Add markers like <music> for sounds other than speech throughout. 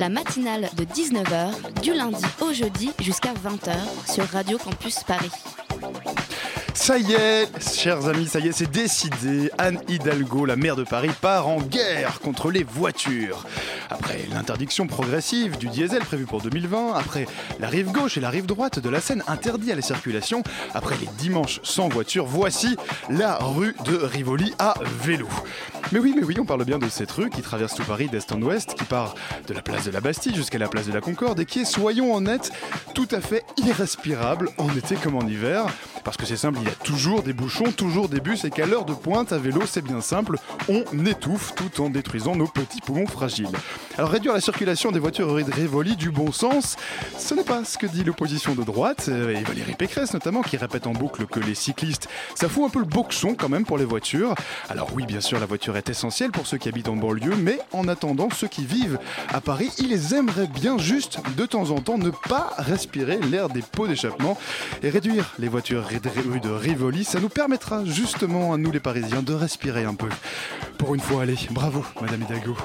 La matinale de 19h, du lundi au jeudi jusqu'à 20h sur Radio Campus Paris. Ça y est, chers amis, ça y est, c'est décidé. Anne Hidalgo, la maire de Paris, part en guerre contre les voitures. Après l'interdiction progressive du diesel prévue pour 2020, après la rive gauche et la rive droite de la Seine interdits à la circulation, après les dimanches sans voiture, voici la rue de Rivoli à vélo. Mais oui, mais oui, on parle bien de cette rue qui traverse tout Paris d'est en ouest, qui part de la place de la Bastille jusqu'à la place de la Concorde et qui est, soyons honnêtes, tout à fait irrespirable en été comme en hiver. Parce que c'est simple, il y a toujours des bouchons, toujours des bus et qu'à l'heure de pointe à vélo, c'est bien simple, on étouffe tout en détruisant nos petits poumons fragiles. Alors réduire la circulation des voitures Rivoli du bon sens, ce n'est pas ce que dit l'opposition de droite, euh, et Valérie Pécresse notamment, qui répète en boucle que les cyclistes, ça fout un peu le boxon quand même pour les voitures. Alors oui, bien sûr, la voiture est essentielle pour ceux qui habitent en banlieue, mais en attendant, ceux qui vivent à Paris, ils aimeraient bien juste de temps en temps ne pas respirer l'air des pots d'échappement et réduire les voitures de Rivoli, ça nous permettra justement à nous les Parisiens de respirer un peu. Pour une fois, allez, bravo, Madame Hidalgo.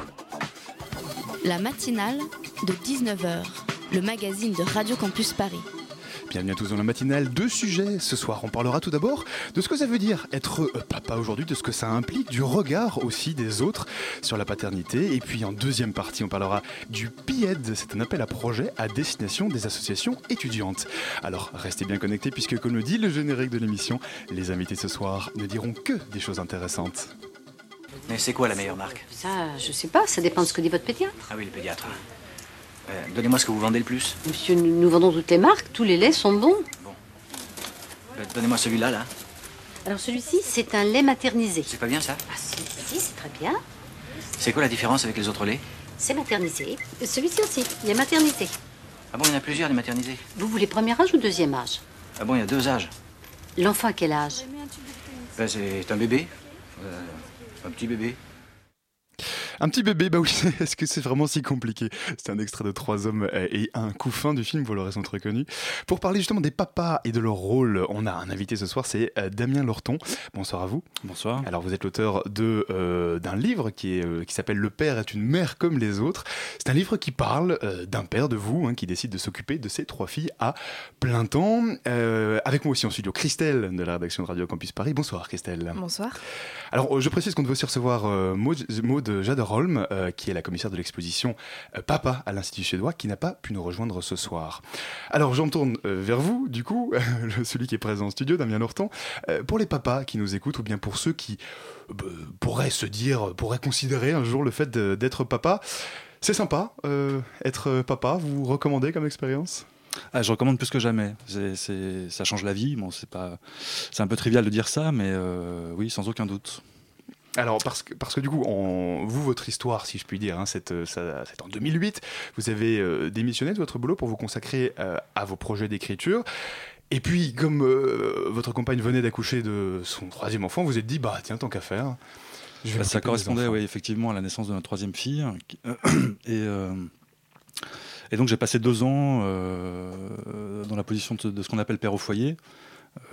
La matinale de 19h, le magazine de Radio Campus Paris. Bienvenue à tous dans la matinale. Deux sujets ce soir. On parlera tout d'abord de ce que ça veut dire être euh, papa aujourd'hui, de ce que ça implique, du regard aussi des autres sur la paternité. Et puis en deuxième partie, on parlera du PIED. C'est un appel à projet à destination des associations étudiantes. Alors restez bien connectés puisque comme le dit le générique de l'émission, les invités ce soir ne diront que des choses intéressantes. Mais c'est quoi la meilleure marque? Ça, je sais pas, ça dépend de ce que dit votre pédiatre. Ah oui, le pédiatre. Euh, Donnez-moi ce que vous vendez le plus. Monsieur, nous, nous vendons toutes les marques, tous les laits sont bons. Euh, Donnez-moi celui-là, là. Alors celui-ci, c'est un lait maternisé. C'est pas bien ça Ah si, si, c'est très bien. C'est quoi la différence avec les autres laits C'est maternisé. Celui-ci aussi, il est maternisé. Ah bon, il y en a plusieurs, des maternisés. Vous voulez premier âge ou deuxième âge Ah bon, il y a deux âges. L'enfant à quel âge Ben, c'est un bébé. Euh, un petit bébé. Un petit bébé, bah oui, <laughs> est-ce que c'est vraiment si compliqué? C'est un extrait de Trois hommes et un couffin du film, vous l'aurez sans très connu. Pour parler justement des papas et de leur rôle, on a un invité ce soir, c'est euh, Damien Lorton. Bonsoir à vous. Bonsoir. Alors vous êtes l'auteur de euh, d'un livre qui est euh, qui s'appelle Le père est une mère comme les autres. C'est un livre qui parle euh, d'un père de vous hein, qui décide de s'occuper de ses trois filles à plein temps. Euh, avec moi aussi en studio Christelle de la rédaction de Radio Campus Paris. Bonsoir Christelle. Bonsoir. Alors, je précise qu'on devait aussi recevoir euh, Maud, Maud Jaderholm, euh, qui est la commissaire de l'exposition euh, Papa à l'Institut suédois, qui n'a pas pu nous rejoindre ce soir. Alors, j'en tourne euh, vers vous, du coup, <laughs> celui qui est présent en studio, Damien Lorton. Pour les papas qui nous écoutent, ou bien pour ceux qui pourraient se dire, pourraient considérer un jour le fait d'être papa, c'est sympa, être papa, vous recommandez comme expérience? Ah, je recommande plus que jamais. Ça change la vie. Bon, c'est pas, c'est un peu trivial de dire ça, mais oui, sans aucun doute. Alors, parce que, parce que du coup, en, vous, votre histoire, si je puis dire, hein, c'est euh, ça- c'est en 2008, vous avez euh, démissionné de votre boulot pour vous consacrer euh, à vos projets d'écriture. Et puis, comme euh, votre compagne venait d'accoucher de son troisième enfant, vous vous êtes dit, bah tiens, tant qu'à faire. je vais Bah, ça correspondait, oui, effectivement, à la naissance de notre troisième fille. <clears throat> Et, et donc, j'ai passé deux ans euh, dans la position de, de ce qu'on appelle père au foyer.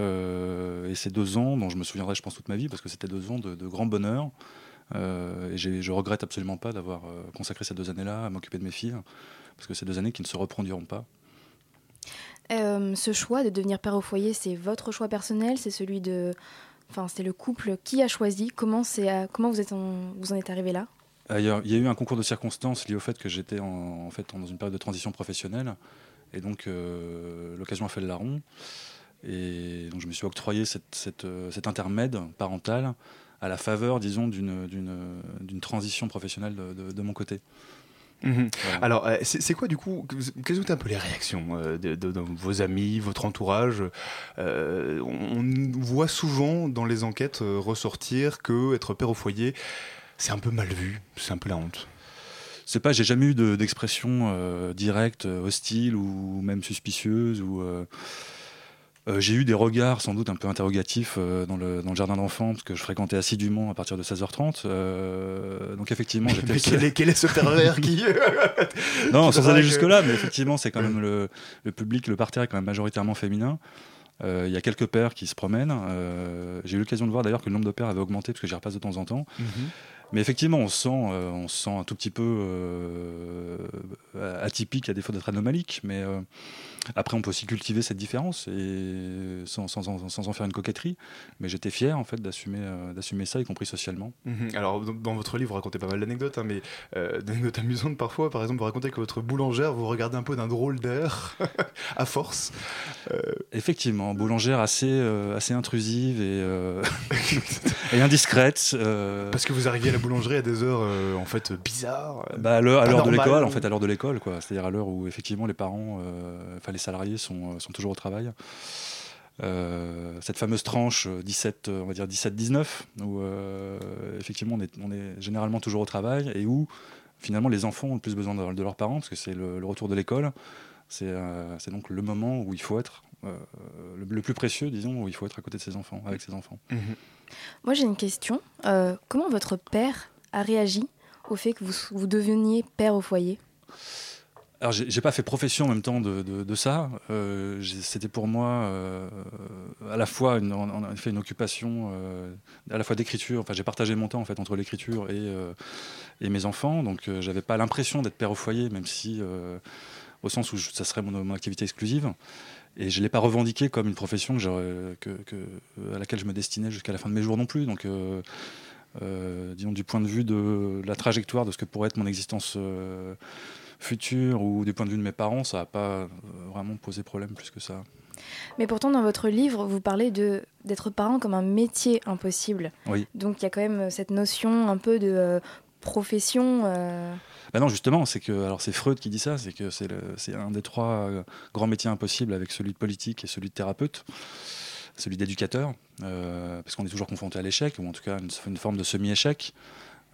Euh, et ces deux ans, dont je me souviendrai, je pense, toute ma vie, parce que c'était deux ans de, de grand bonheur. Euh, et je regrette absolument pas d'avoir euh, consacré ces deux années-là à m'occuper de mes filles, parce que c'est deux années qui ne se reproduiront pas. Euh, ce choix de devenir père au foyer, c'est votre choix personnel, c'est celui de, enfin, c'est le couple qui a choisi? Comment c'est, comment vous êtes, en, vous en êtes arrivé là? Il y, a- il y a eu un concours de circonstances lié au fait que j'étais en, en fait dans une période de transition professionnelle, et donc euh, l'occasion a fait le larron, et donc je me suis octroyé cette, cette, euh, cet intermède parental à la faveur, disons, d'une transition professionnelle de, de- de mon côté. Mhm. Voilà. Alors, euh, c'est quoi du coup Quelles sont un peu les réactions euh, de, de- de vos amis, votre entourage Euh, On on voit souvent dans les enquêtes euh, ressortir que être père au foyer, c'est un peu mal vu, c'est un peu la honte. c'est pas, j'ai jamais eu de- d'expression euh, directe, hostile ou même suspicieuse ou. Euh, j'ai eu des regards sans doute un peu interrogatifs euh, dans, le, dans le jardin d'enfants parce que je fréquentais assidûment à partir de 16h30. euh, donc effectivement, j'étais <laughs> Mais quel est, quel est ce pervers qui. <laughs> non, sans aller que- jusque-là, mais effectivement, c'est quand même le, le public, le parterre est quand même majoritairement féminin. Il y a quelques pères qui se promènent. J'ai eu l'occasion de voir d'ailleurs que le nombre de pères avait augmenté parce que j'y repasse de temps en temps. Mhm. Mais effectivement, on se sent, on se sent un tout petit peu atypique à défaut d'être anomalique. Mais euh, après, on peut aussi cultiver cette différence et sans, sans en- sans en faire une coquetterie. Mais j'étais fier en fait d'assumer euh, d'assumer ça, y compris socialement. Mhm. Alors, dans, votre livre, vous racontez pas mal d'anecdotes, hein, mais euh, d'anecdotes amusantes parfois. Par exemple, vous racontez que votre boulangère vous regardez un peu d'un drôle d'air, <laughs> à force. Euh, Effectivement, boulangère assez, euh, assez intrusive et, euh, <laughs> et indiscrète. euh, parce que vous arriviez à la boulangerie à des heures, euh, en fait, bizarres. euh, bah, à l'heure de l'école, en fait, à l'heure de l'école, quoi. C'est-à-dire à l'heure où effectivement les parents, euh, enfin les salariés sont, euh, sont toujours au travail. Euh, cette fameuse tranche euh, 17, euh, on va dire 17-19, où euh, effectivement on est, on est généralement toujours au travail et où finalement les enfants ont le plus besoin de, de leurs parents parce que c'est le, le retour de l'école. C'est euh, donc le moment où il faut être euh, le, le plus précieux, disons, où il faut être à côté de ses enfants, avec ses enfants. mhm. Moi, j'ai une question. Euh, comment votre père a réagi au fait que vous, vous deveniez père au foyer? Alors, j'ai pas fait profession en même temps de, ça. Euh, C'était pour moi euh, à la fois une, occupation, euh, à la fois d'écriture. Enfin, j'ai partagé mon temps en fait entre l'écriture et, mes enfants. Donc, j'avais pas l'impression d'être père au foyer, même si au sens où ça serait mon, activité exclusive. Et je l'ai pas revendiqué comme une profession à laquelle je me destinais jusqu'à la fin de mes jours non plus. Donc, disons du point de vue de la trajectoire de ce que pourrait être mon existence. euh, futur ou du point de vue de mes parents, ça n'a pas euh, vraiment posé problème plus que ça. Mais pourtant, dans votre livre, vous parlez de d'être parent comme un métier impossible. Oui. Donc, il y a quand même cette notion un peu de euh, profession. euh, Bah non, justement, c'est que alors c'est Freud qui dit ça, c'est que c'est un des trois euh, grands métiers impossibles avec celui de politique et celui de thérapeute, celui d'éducateur, euh, parce qu'on est toujours confronté à l'échec ou en tout cas une, forme de semi-échec.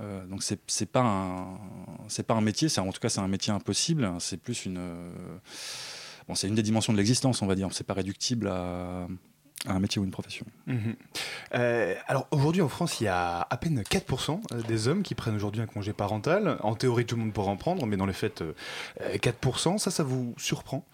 Euh, donc c'est c'est pas un métier, c'est en tout cas c'est un métier impossible. C'est plus une euh, bon c'est une des dimensions de l'existence, on va dire. C'est pas réductible à, un métier ou une profession. Mhm. Euh, alors aujourd'hui en France, il y a à peine 4% des hommes qui prennent aujourd'hui un congé parental. En théorie, tout le monde pourra en prendre, mais dans les faits, euh, 4%, ça, ça vous surprend?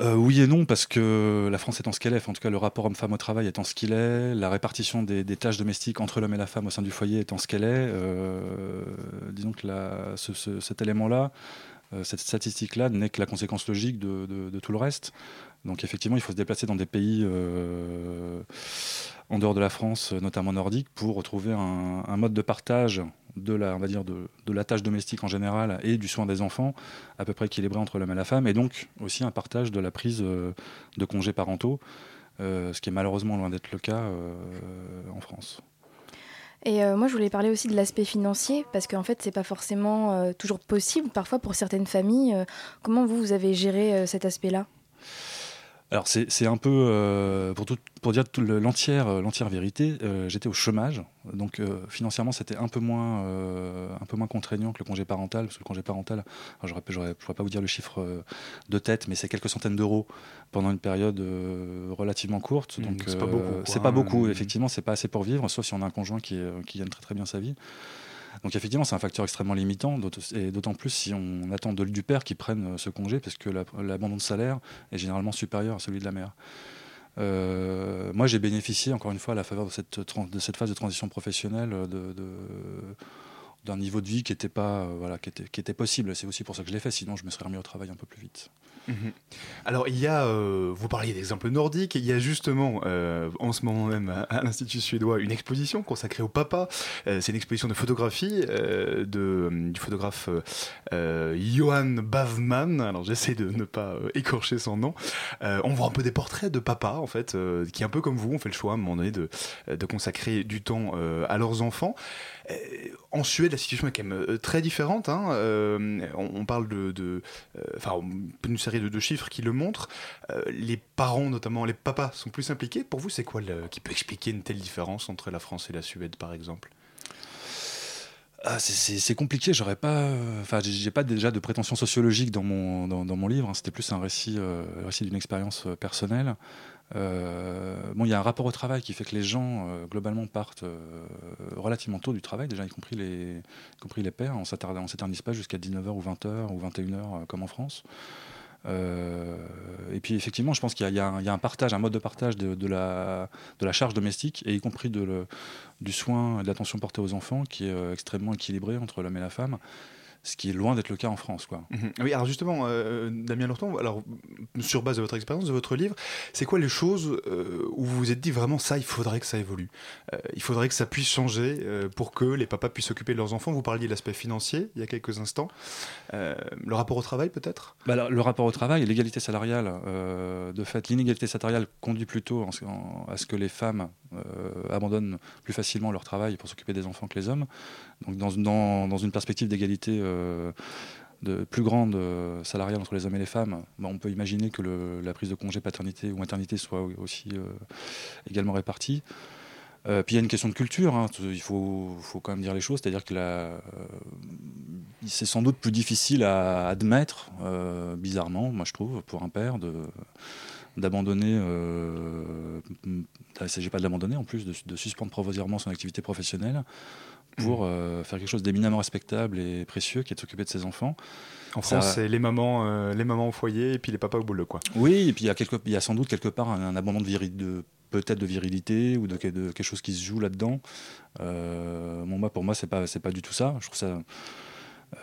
Euh, oui et non, parce que la France étant ce qu'elle est, en tout cas le rapport homme-femme au travail étant ce qu'il est, la répartition des, tâches domestiques entre l'homme et la femme au sein du foyer étant ce qu'elle est, euh, disons que la- ce- ce- cet élément-là, euh, cette statistique-là n'est que la conséquence logique de, de- de tout le reste. Donc effectivement, il faut se déplacer dans des pays euh, en dehors de la France, notamment nordique, pour retrouver un, mode de partage de la, tâche domestique en général et du soin des enfants à peu près équilibré entre l'homme et la femme, et donc aussi un partage de la prise euh, de congés parentaux, euh, ce qui est malheureusement loin d'être le cas euh, en France. Et euh, moi, je voulais parler aussi de l'aspect financier, parce qu'en fait, c'est pas forcément euh, toujours possible, parfois pour certaines familles. Euh, comment vous, vous avez géré euh, cet aspect-là? Alors c'est un peu, euh, pour, tout- pour dire l'entière euh, l'entière vérité, euh, j'étais au chômage, donc euh, financièrement c'était un, peu moins, un peu moins contraignant que le congé parental, parce que le congé parental, je ne pourrais pas vous dire le chiffre de tête, mais c'est quelques centaines d'euros pendant une période relativement courte. Mmh, Donc c'est pas beaucoup, C'est pas hein. beaucoup, effectivement, c'est pas assez pour vivre, sauf si on a un conjoint qui, qui gagne très très bien sa vie. Donc effectivement, c'est un facteur extrêmement limitant, et d'autant plus si on attend de- du père qui prenne euh, ce congé, parce que la- l'abandon de salaire est généralement supérieur à celui de la mère. Euh, moi, j'ai bénéficié, encore une fois, à la faveur de cette, phase de transition professionnelle, euh, de- d'un niveau de vie qui était, pas, euh, voilà, qui était, qui était possible. C'est aussi pour ça que je l'ai fait, sinon je me serais remis au travail un peu plus vite. Mhm. Alors, il y a, euh, vous parliez d'exemples nordiques, il y a justement euh, en ce moment même à, l'Institut suédois une exposition consacrée au papa. C'est une exposition de photographie de, du photographe Johan Bavman. Alors, j'essaie de ne pas écorcher son nom. On voit un peu des portraits de papa, en fait, qui, un peu comme vous, ont fait le choix à un moment donné de, de consacrer du temps à leurs enfants. Euh, en Suède, la situation est quand même euh, très différente. hein. Euh, on, parle de, une série de, chiffres qui le montrent. Les parents, notamment les papas, sont plus impliqués. Pour vous, c'est quoi qui peut expliquer une telle différence entre la France et la Suède, par exemple? Ah, c'est- compliqué, j'aurais pas. Enfin, j'ai- pas déjà de prétention sociologique dans mon, dans, mon livre. hein. C'était plus un récit, récit d'une expérience personnelle. Euh, bon, il y a un rapport au travail qui fait que les gens, euh, globalement, partent euh, relativement tôt du travail, déjà, y compris les, y compris les pères. On on s'éternise pas jusqu'à 19h ou 20h ou 21h euh, comme en France. Et puis effectivement, je pense qu'il y, a- un- partage, un mode de partage de, la, de la charge domestique, et y compris du soin et de l'attention portée aux enfants, qui est extrêmement équilibré entre l'homme et la femme, ce qui est loin d'être le cas en France. Quoi. Mhm. Oui, alors justement, euh, Damien Lorton, alors, sur base de votre expérience, de votre livre, c'est quoi les choses euh, où vous vous êtes dit vraiment ça, il faudrait que ça évolue Euh, Il faudrait que ça puisse changer pour que les papas puissent s'occuper de leurs enfants? Vous parliez de l'aspect financier il y a quelques instants. Le rapport au travail peut-être? Bah alors, le rapport au travail l'égalité salariale, de fait, l'inégalité salariale conduit plutôt en- en- à ce que les femmes abandonnent plus facilement leur travail pour s'occuper des enfants que les hommes. Donc, dans, une- perspective d'égalité euh, plus grande euh, salariale entre les hommes et les femmes, bah, on peut imaginer que la prise de congé paternité ou maternité soit aussi euh, également répartie. Puis il y a une question de culture, hein. il faut, quand même dire les choses, c'est-à-dire que c'est sans doute plus difficile à admettre, bizarrement, moi je trouve, pour un père, d'abandonner, il ne s'agit pas de l'abandonner en plus, de, de suspendre provisoirement son activité professionnelle pour euh, faire quelque chose d'éminemment respectable et précieux qui est de s'occuper de ses enfants. En Ça- France, c'est les mamans, euh, les mamans au foyer et puis les papas au boulot, quoi. Oui, et puis il y a, quelque, il y a sans doute quelque part un, un abandon de, viri- de peut-être de virilité ou de, que- de quelque chose qui se joue là-dedans. Euh, bon, pour moi, c'est pas c'est pas du tout ça. Je trouve ça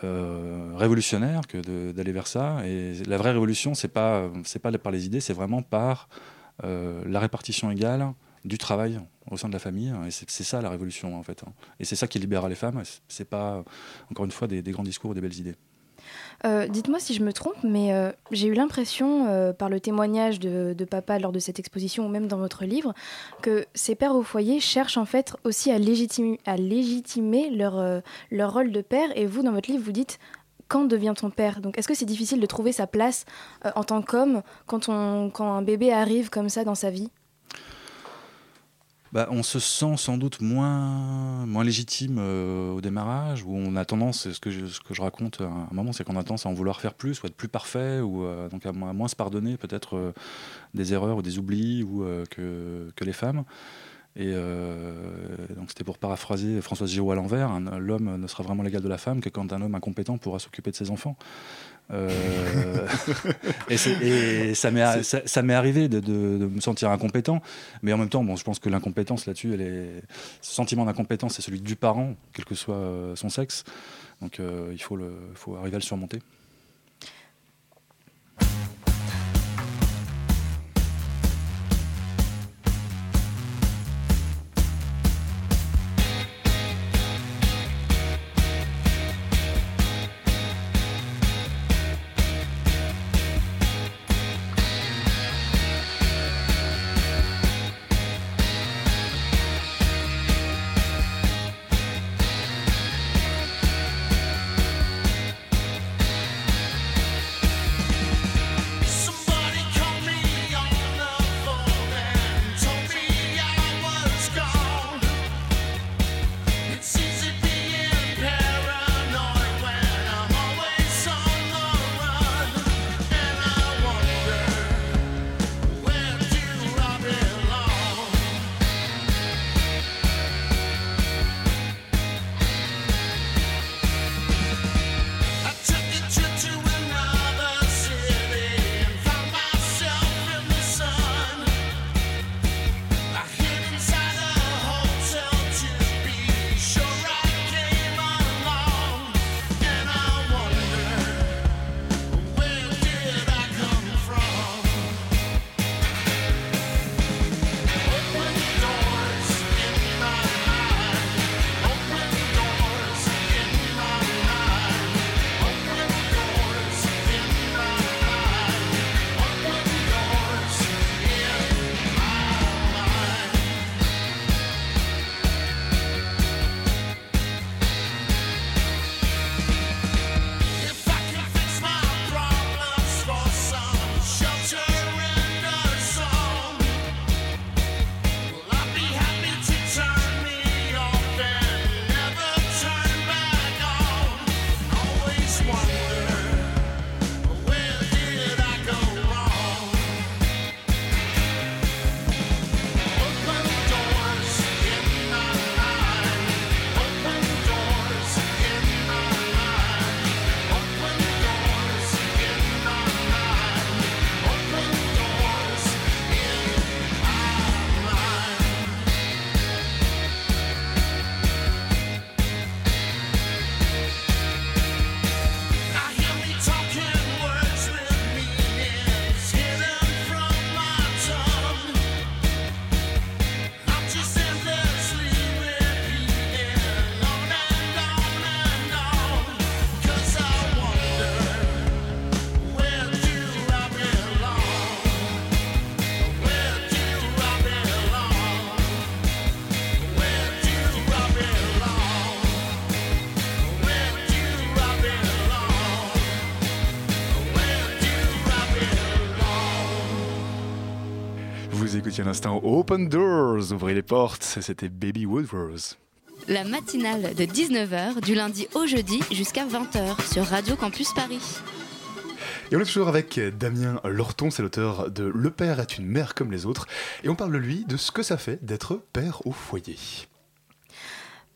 euh, révolutionnaire que d'aller vers ça. Et la vraie révolution, c'est pas c'est pas par les idées, c'est vraiment par la répartition égale du travail au sein de la famille. Et c'est ça la révolution en fait. hein. Et c'est ça qui libérera les femmes. C'est pas encore une fois des, grands discours ou des belles idées. Euh, Dites-moi si je me trompe, mais euh, j'ai eu l'impression, euh, par le témoignage de, papa lors de cette exposition ou même dans votre livre, que ces pères au foyer cherchent en fait aussi à légitimer, leur, euh, leur rôle de père. Et vous, dans votre livre, vous dites quand devient-on père? Donc, est-ce que c'est difficile de trouver sa place euh, en tant qu'homme quand un bébé arrive comme ça dans sa vie? Bah, on se sent sans doute moins, légitime euh, au démarrage, où on a tendance, ce que je, raconte à un moment, c'est qu'on a tendance à en vouloir faire plus, ou être plus parfait, ou euh, donc à, moins- se pardonner peut-être euh, des erreurs ou des oublis ou, que, les femmes. Et donc c'était pour paraphraser Françoise Giraud à l'envers, un- l'homme ne sera vraiment l'égal de la femme que quand un homme incompétent pourra s'occuper de ses enfants. Euh, <laughs> et, ça m'est ça, ça m'est arrivé de, de- de me sentir incompétent, mais en même temps, bon, je pense que l'incompétence là-dessus, elle est, ce sentiment d'incompétence, c'est celui du parent, quel que soit euh, son sexe. Donc euh, il faut, le, faut arriver à le surmonter. Écoutiez à l'instant Open Doors, ouvrez les portes, c'était Baby Woodrose. La matinale de 19h du lundi au jeudi jusqu'à 20h sur Radio Campus Paris. Et on est toujours avec Damien Lorton, c'est l'auteur de Le père est une mère comme les autres. Et on parle de lui, de ce que ça fait d'être père au foyer.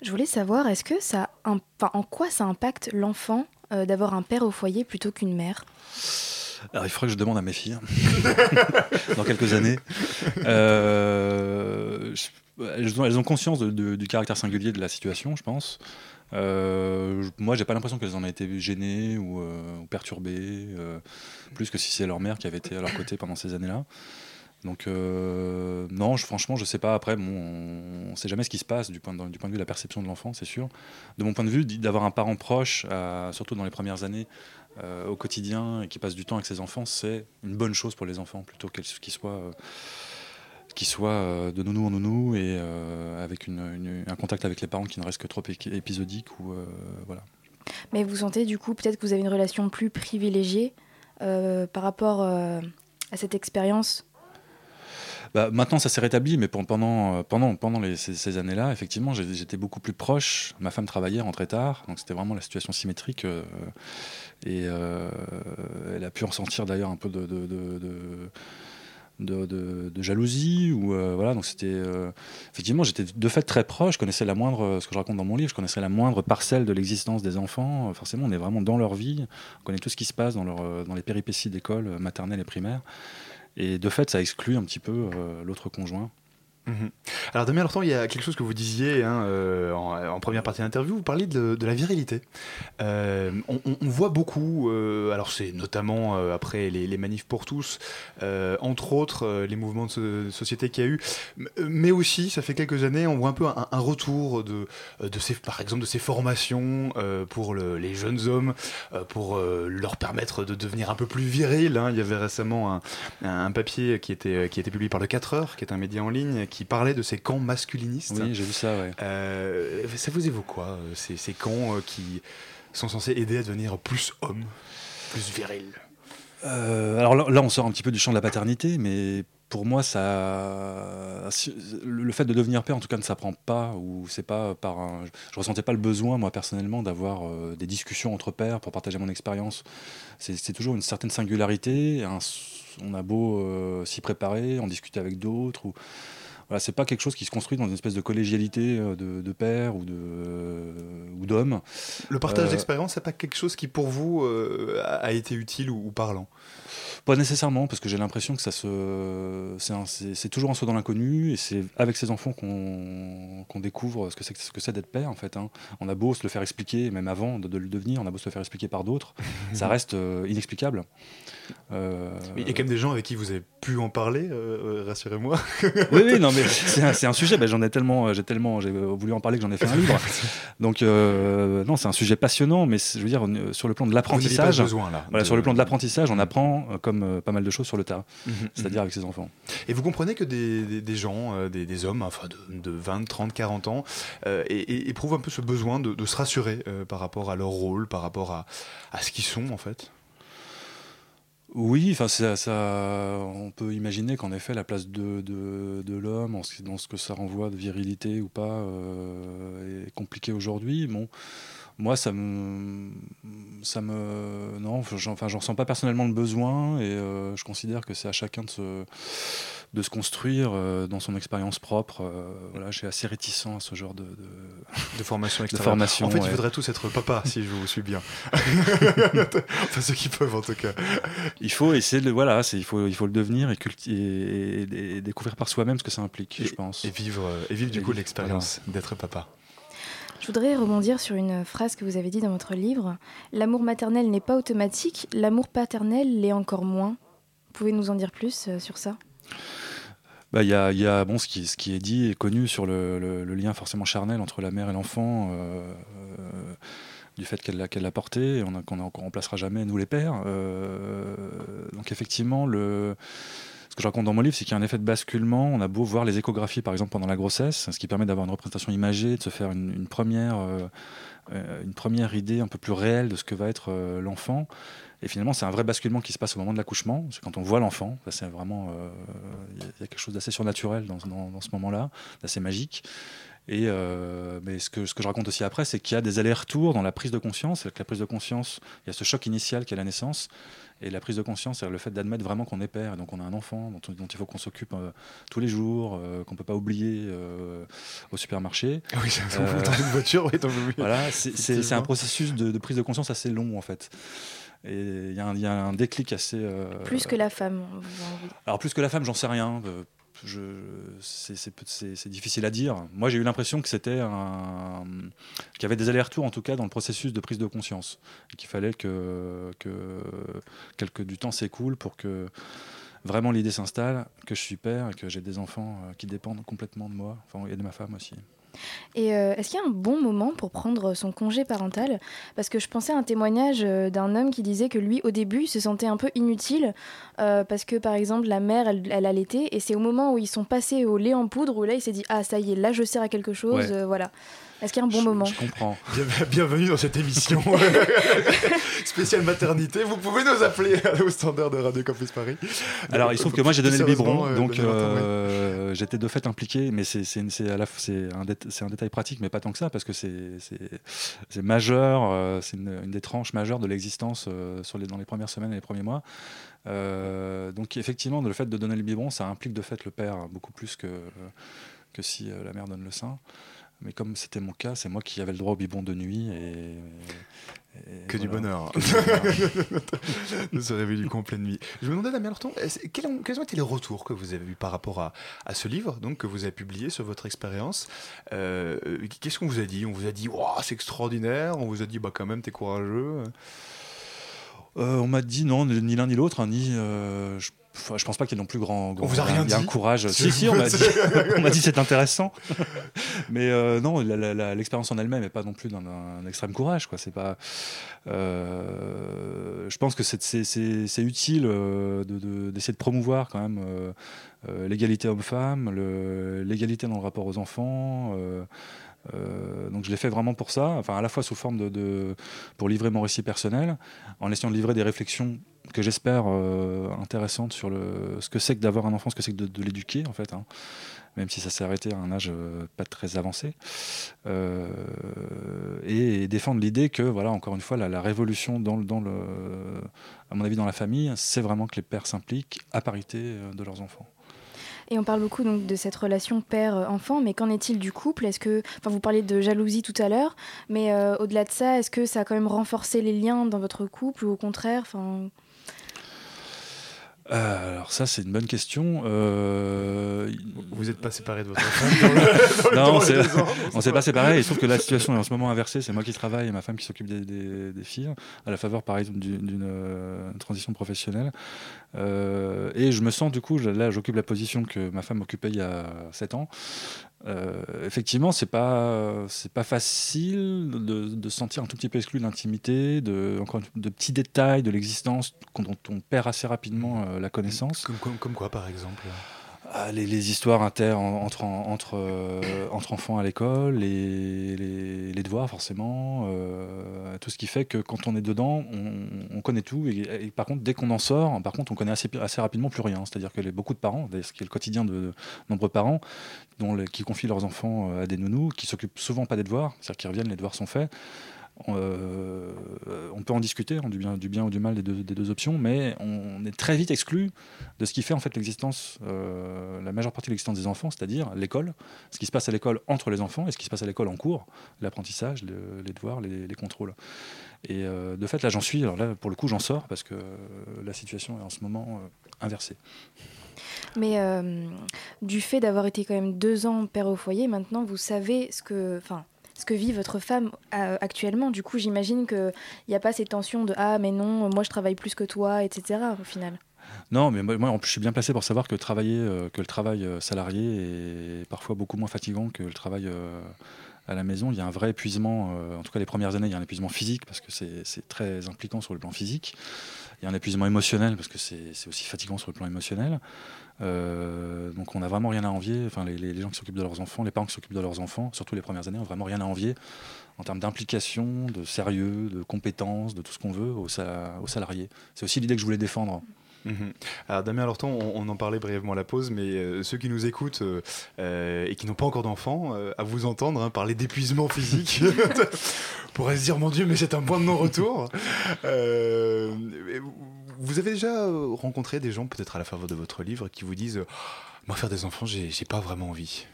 Je voulais savoir, est-ce que ça, enfin, en quoi ça impacte l'enfant euh, d'avoir un père au foyer plutôt qu'une mère? Alors il faudrait que je demande à mes filles <laughs> dans quelques années. Euh, elles, ont, conscience du caractère singulier de la situation, je pense. Euh, moi, j'ai pas l'impression qu'elles en aient été gênées ou, euh, perturbées, euh, plus que si c'est leur mère qui avait été à leur côté pendant ces années-là. Donc non, franchement, je sais pas. Après, on ne sait jamais ce qui se passe du point, de, vue de la perception de l'enfant, c'est sûr. De mon point de vue, d'avoir un parent proche, surtout dans les premières années, euh, au quotidien, et qui passe du temps avec ses enfants, c'est une bonne chose pour les enfants, plutôt qu'il soit qui soit de nounou en nounou et euh, avec un contact avec les parents qui ne reste que trop épisodique ou euh, voilà. Mais vous sentez du coup peut-être que vous avez une relation plus privilégiée euh, par rapport à cette expérience bah, maintenant, ça s'est rétabli, mais pendant, pendant, pendant les, ces, années-là, effectivement, j'étais beaucoup plus proche. Ma femme travaillait, rentrait tard, donc c'était vraiment la situation symétrique. Euh, et euh, elle a pu ressentir d'ailleurs un peu de, jalousie ou euh, voilà donc c'était euh, effectivement j'étais de fait très proche je connaissais la moindre ce que je raconte dans mon livre je connaissais la moindre parcelle de l'existence des enfants forcément on est vraiment dans leur vie on connaît tout ce qui se passe dans dans les péripéties d'école maternelle et primaire et de fait ça exclut un petit peu euh, l'autre conjoint Mmh. Alors Damien Lorton, il y a quelque chose que vous disiez hein, euh, en, première partie de l'interview, vous parliez de, la virilité. Euh, on, voit beaucoup, euh, alors c'est notamment après les, manifs pour tous, entre autres les mouvements de, société qu'il y a eu, mais aussi, ça fait quelques années, on voit un peu un, retour de, ces, par exemple, de ces formations pour le, les jeunes hommes, pour leur permettre de devenir un peu plus viril. Hein. Il y avait récemment un, un, papier qui était, qui était publié par le 4 heures, qui est un média en ligne, qui parlait de ces camps masculinistes. Oui, j'ai vu ça, ouais. Euh, ça vous évoque quoi, ces, ces camps euh, qui sont censés aider à devenir plus homme, plus viril euh, Alors là, on sort un petit peu du champ de la paternité, mais pour moi, ça, le fait de devenir père, en tout cas, ne s'apprend pas, ou c'est pas par un. Je ressentais pas le besoin, moi personnellement, d'avoir euh, des discussions entre pères pour partager mon expérience. C'est toujours une certaine singularité. Un, on a beau euh, s'y préparer, en discuter avec d'autres, ou voilà, c'est pas quelque chose qui se construit dans une espèce de collégialité de, de père ou de euh, ou d'homme. Le partage euh, d'expérience, c'est pas quelque chose qui pour vous euh, a été utile ou, ou parlant? Pas nécessairement, parce que j'ai l'impression que ça se, c'est toujours un saut dans l'inconnu, et c'est avec ses enfants qu'on qu découvre ce que c'est ce que c'est d'être père en fait. Hein. On a beau se le faire expliquer, même avant de, de, le devenir, on a beau se le faire expliquer par d'autres, <laughs> ça reste euh, inexplicable. Euh... Il y a quand même des gens avec qui vous avez pu en parler, euh, rassurez-moi. <laughs> oui, oui, non, mais c'est un, un, sujet. Ben, j'en ai tellement, j'ai tellement, j'ai voulu en parler que j'en ai fait un livre. <laughs> Donc euh, non, c'est un sujet passionnant, mais je veux dire sur le plan de l'apprentissage, voilà, de... sur le plan de l'apprentissage, on apprend comme euh, pas mal de choses sur le terrain, mmh, c'est-à-dire mmh. avec ses enfants. Et vous comprenez que des, des, des gens, euh, des, des, hommes enfin de, de, 20, 30, 40 ans, euh, éprouvent un peu ce besoin de, de se rassurer euh, par rapport à leur rôle, par rapport à, à ce qu'ils sont en fait? Oui, enfin ça, ça, on peut imaginer qu'en effet la place de, de, de l'homme, dans ce que ça renvoie de virilité ou pas, euh, est compliquée aujourd'hui. Bon, moi ça me, ça me, non, enfin j'en ressens pas personnellement le besoin et euh, je considère que c'est à chacun de se de se construire euh, dans son expérience propre. Euh, voilà, j'ai assez réticent à ce genre de, de, de formation de formation, en fait, ouais. il faudrait tous être papa, si je vous suis bien. <laughs> enfin, ceux qui peuvent, en tout cas. Il faut essayer de, voilà, il faut, il faut le devenir et, et, et, et découvrir par soi-même ce que ça implique, je pense. Et vivre, et vivre du coup l'expérience voilà. d'être papa. Voudrais rebondir sur une phrase que vous avez dit dans votre livre. L'amour maternel n'est pas automatique, l'amour paternel l'est encore moins. Pouvez nous en dire plus euh, sur ça? Il bah, y, a, y a bon, ce, qui, est dit et connu sur le, lien forcément charnel entre la mère et l'enfant, euh, euh, du fait qu'elle l'a porté, qu'on ne remplacera jamais, nous les pères. Donc effectivement, le, que je raconte dans mon livre, c'est qu'il y a un effet de basculement. On a beau voir les échographies, par exemple, pendant la grossesse, ce qui permet d'avoir une représentation imagée, de se faire une, première, euh, euh, une première idée un peu plus réelle de ce que va être euh, l'enfant. Et finalement, c'est un vrai basculement qui se passe au moment de l'accouchement. C'est quand on voit l'enfant. C'est vraiment, il y, a- quelque chose d'assez surnaturel dans- dans ce moment-là, d'assez magique. Et euh, mais ce que, ce que je raconte aussi après, c'est qu'il y a des allers-retours dans la prise de conscience. Que la prise de conscience, il y a ce choc initial qui est la naissance. Et la prise de conscience, c'est le fait d'admettre vraiment qu'on est père, et donc on a un enfant dont, dont il faut qu'on s'occupe euh, tous les jours, euh, qu'on peut pas oublier euh, au supermarché. Ah Oui, ça- Euh, dans une voiture, oui. Voilà, c'est- un processus de, de prise de conscience assez long en fait. Et il y, a un- il y a un déclic assez. euh, Plus que la femme. alors plus que la femme, j'en sais rien. C'est- difficile à dire. Moi, j'ai eu l'impression que c'était qu'il y avait des allers-retours en tout cas dans le processus de prise de conscience, qu'il fallait que, que quelque du temps s'écoule pour que vraiment l'idée s'installe, que je suis père et que j'ai des enfants euh, qui dépendent complètement de moi, enfin, et de ma femme aussi. Et euh, est-ce qu'il y a un bon moment pour prendre son congé parental? Parce que je pensais à un témoignage euh, d'un homme qui disait que lui, au début, il se sentait un peu inutile euh, parce que, par exemple, la mère, elle, elle allaitait et c'est au moment où ils sont passés au lait en poudre où là, il s'est dit Ah, ça y est, là, je sers à quelque chose. Ouais. euh, voilà. Est-ce qu'il y a un bon Je- moment Je comprends. <laughs> Bien- Bienvenue dans cette émission <laughs> spéciale maternité. Vous pouvez nous appeler <laughs> au standard de Radio Campus Paris. Alors, il se trouve que moi j'ai donné le biberon, euh, donc oui. euh, j'étais de fait impliqué, mais c'est c'est- c'est à la f- c'est un, dé- c'est un détail pratique, mais pas tant que ça, parce que c'est c'est- c'est majeur, euh, c'est une, une des tranches majeures de l'existence euh, sur les- dans les premières semaines et les premiers mois. Euh, donc effectivement, le fait de donner le biberon, ça implique de fait le père hein, beaucoup plus que, que si euh, la mère donne le sein. Mais comme c'était mon cas, c'est moi qui avais le droit au biberon de nuit et, et Que du voilà. bonheur. Que du bonheur. de se réveiller du complet de nuit. Je me demandais, Damien Lorton, quels ont, quels ont été les retours que vous avez eus par rapport à, à ce livre donc, que vous avez publié sur votre expérience? Euh, Qu'est-ce qu'on vous a dit? On vous a dit, Ouah, c'est extraordinaire On vous a dit, bah quand même, t'es courageux Euh, on m'a dit non, ni l'un ni l'autre, hein, ni. euh, je, enfin, je pense pas qu'il y ait non plus grand. grand On vous a rien il y a un dit courage. Si, si, on m'a dit, <laughs> on m'a dit c'est intéressant. <laughs> Mais euh, non, la- la- la- l'expérience en elle-même n'est pas non plus d'un d'un extrême courage. Quoi. C'est pas. euh, je pense que c'est- c'est c'est- c'est utile euh, de- de- d'essayer de, promouvoir quand même euh, l'égalité homme-femme, le- l'égalité dans le rapport aux enfants. euh, donc je l'ai fait vraiment pour ça, enfin à la fois sous forme de, de- pour livrer mon récit personnel, en essayant de livrer des réflexions que j'espère euh, intéressantes sur le, ce que c'est que d'avoir un enfant, ce que c'est que de, l'éduquer en fait, hein, même si ça s'est arrêté à un âge euh, pas très avancé, Euh, et, défendre l'idée que voilà encore une fois la, révolution dans, le- à mon avis dans la famille, c'est vraiment que les pères s'impliquent à parité de leurs enfants. Et on parle beaucoup donc de cette relation père-enfant, mais qu'en est-il du couple? Est-ce que, enfin, vous parliez de jalousie tout à l'heure, mais au-delà de ça, est-ce que ça a quand même renforcé les liens dans votre couple ou au contraire, enfin, Euh, alors ça c'est une bonne question. Euh, Vous n'êtes pas séparé de votre <laughs> femme Non, on s'est- pas séparés. Il se trouve que la situation est en ce moment inversée. C'est moi qui travaille et ma femme qui s'occupe des, des- des filles, à la faveur, par exemple, d'une euh, transition professionnelle. Euh, et je me sens, du coup, là, j'occupe la position que ma femme occupait il y a 7 ans. Euh, effectivement, c'est pas c'est pas facile de, de se sentir un tout petit peu exclu de l'intimité, de encore de petits détails de l'existence dont on perd assez rapidement euh, la connaissance. Comme, quoi, par exemple Ah, les, histoires inter en- entre, entre, euh, entre enfants à l'école, les, les, devoirs forcément, euh, tout ce qui fait que quand on est dedans, on, on connaît tout. Et, par contre, dès qu'on en sort, par contre, on connaît assez, assez rapidement plus rien. C'est-à-dire que les, beaucoup de parents, ce qui est le quotidien de, nombreux parents, dont qui confient leurs enfants euh, à des nounous, qui s'occupent souvent pas des devoirs, c'est-à-dire qu'ils reviennent, les devoirs sont faits. Euh, on peut en discuter hein, du, bien, ou du mal des deux, options, mais on est très vite exclu de ce qui fait en fait l'existence, euh, la majeure partie de l'existence des enfants, c'est-à-dire l'école, ce qui se passe à l'école entre les enfants et ce qui se passe à l'école en cours, l'apprentissage, le- les devoirs, les, les contrôles. Et euh, de fait, là j'en suis, alors là pour le coup j'en sors parce que la situation est en ce moment inversée. mais du fait d'avoir été quand même deux ans père au foyer, maintenant vous savez ce que, enfin, ce que vit votre femme euh, actuellement. Du coup, j'imagine qu'il n'y a pas ces tensions de ah mais non, moi je travaille plus que toi, etc. Au final. Non, mais moi, en plus, je suis bien placé pour savoir que travailler, euh, que le travail euh, salarié est parfois beaucoup moins fatigant que le travail à la maison. Il y a un vrai épuisement, euh, en tout cas les premières années, il y a un épuisement physique parce que c'est très impliquant sur le plan physique. il y a un épuisement émotionnel parce que c'est aussi fatigant sur le plan émotionnel. Euh, donc on n'a vraiment rien à envier. Enfin, les, les- gens qui s'occupent de leurs enfants, les parents qui s'occupent de leurs enfants, surtout les premières années, ont vraiment rien à envier en termes d'implication, de sérieux, de compétences, de tout ce qu'on veut aux salariés. C'est aussi l'idée que je voulais défendre. Mhm. Alors Damien Lorton, on, en parlait brièvement la pause, mais euh, ceux qui nous écoutent euh, euh, et qui n'ont pas encore d'enfants, à vous entendre hein, parler d'épuisement physique, <laughs> pourraient se dire mon Dieu, mais c'est un point de non-retour. Vous avez déjà rencontré des gens, peut-être à la faveur de votre livre, qui vous disent moi faire des enfants, j'ai pas vraiment envie.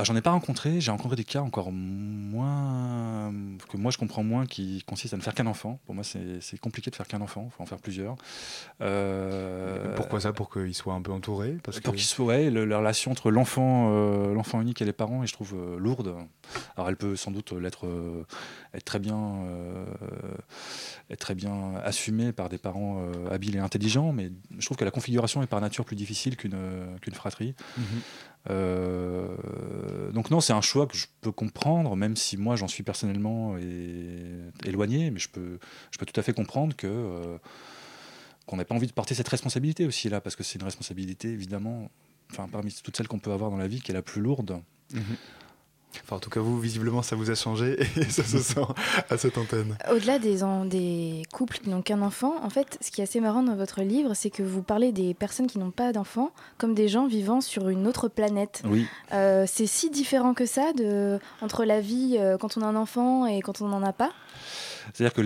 Ah, J'en ai pas rencontré, j'ai rencontré des cas encore moins que moi je comprends moins qui consistent à ne faire qu'un enfant. Pour moi c'est compliqué de faire qu'un enfant, il faut en faire plusieurs. Euh, Pourquoi ça? Pour qu'ils soient un peu entourés? Parce Pour qu'ils soient, ouais, le- la relation entre l'enfant, euh, l'enfant unique et les parents, est, je trouve euh, lourde. Alors elle peut sans doute l'être, être très bien, être très bien assumée par des parents habiles et intelligents, mais je trouve que la configuration est par nature plus difficile qu'une qu'une fratrie. Mhm. Donc non, c'est un choix que je peux comprendre, même si moi j'en suis personnellement éloigné, mais je peux, je peux tout à fait comprendre euh, qu'on n'ait pas envie de porter cette responsabilité aussi là, parce que c'est une responsabilité évidemment, enfin parmi toutes celles qu'on peut avoir dans la vie, qui est la plus lourde. Mhm. Enfin, en tout cas, vous, visiblement, ça vous a changé <laughs> et ça se sent à cette antenne. Au-delà des, en- des couples qui n'ont qu'un enfant, en fait, ce qui est assez marrant dans votre livre, c'est que vous parlez des personnes qui n'ont pas d'enfants comme des gens vivant sur une autre planète. Oui. Euh, c'est si différent que ça de, entre la vie euh, quand on a un enfant et quand on n'en a pas? C'est-à-dire que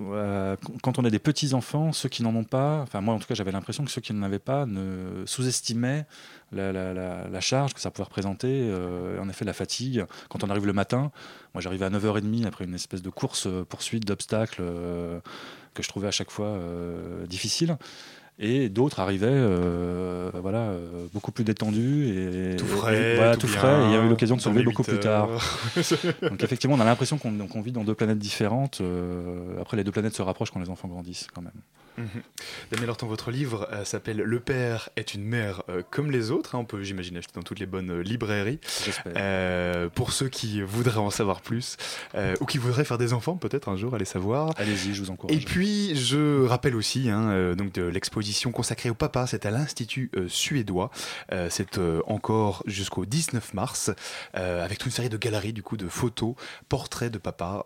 euh, quand on a des petits-enfants, ceux qui n'en ont pas, enfin moi en tout cas j'avais l'impression que ceux qui n'en avaient pas ne sous-estimaient la, charge que ça pouvait représenter, euh, en effet la fatigue. Quand on arrive le matin, moi j'arrivais à 9h30 après une espèce de course euh, poursuite d'obstacles euh, que je trouvais à chaque fois difficile. Et d'autres arrivaient euh, voilà, euh, beaucoup plus détendus et Tout frais, et voilà, tout frais. Et il y a eu l'occasion de se lever beaucoup plus tard. Donc effectivement, on a l'impression qu'on qu'on vit dans deux planètes différentes. euh, après, les deux planètes se rapprochent quand les enfants grandissent, quand même. Mhm. Damien Lorton, votre livre euh, s'appelle Le père est une mère euh, comme les autres. hein. on peut, j'imagine, acheter dans toutes les bonnes euh, librairies. Pour ceux qui voudraient en savoir plus ou qui voudraient faire des enfants, peut-être un jour, allez savoir. Allez-y, je vous encourage. Et puis, je rappelle aussi hein, donc de l'exposition consacrée au papa, c'est à l'Institut suédois. C'est encore jusqu'au 19 mars, avec toute une série de galeries, du coup, de photos, portraits de papa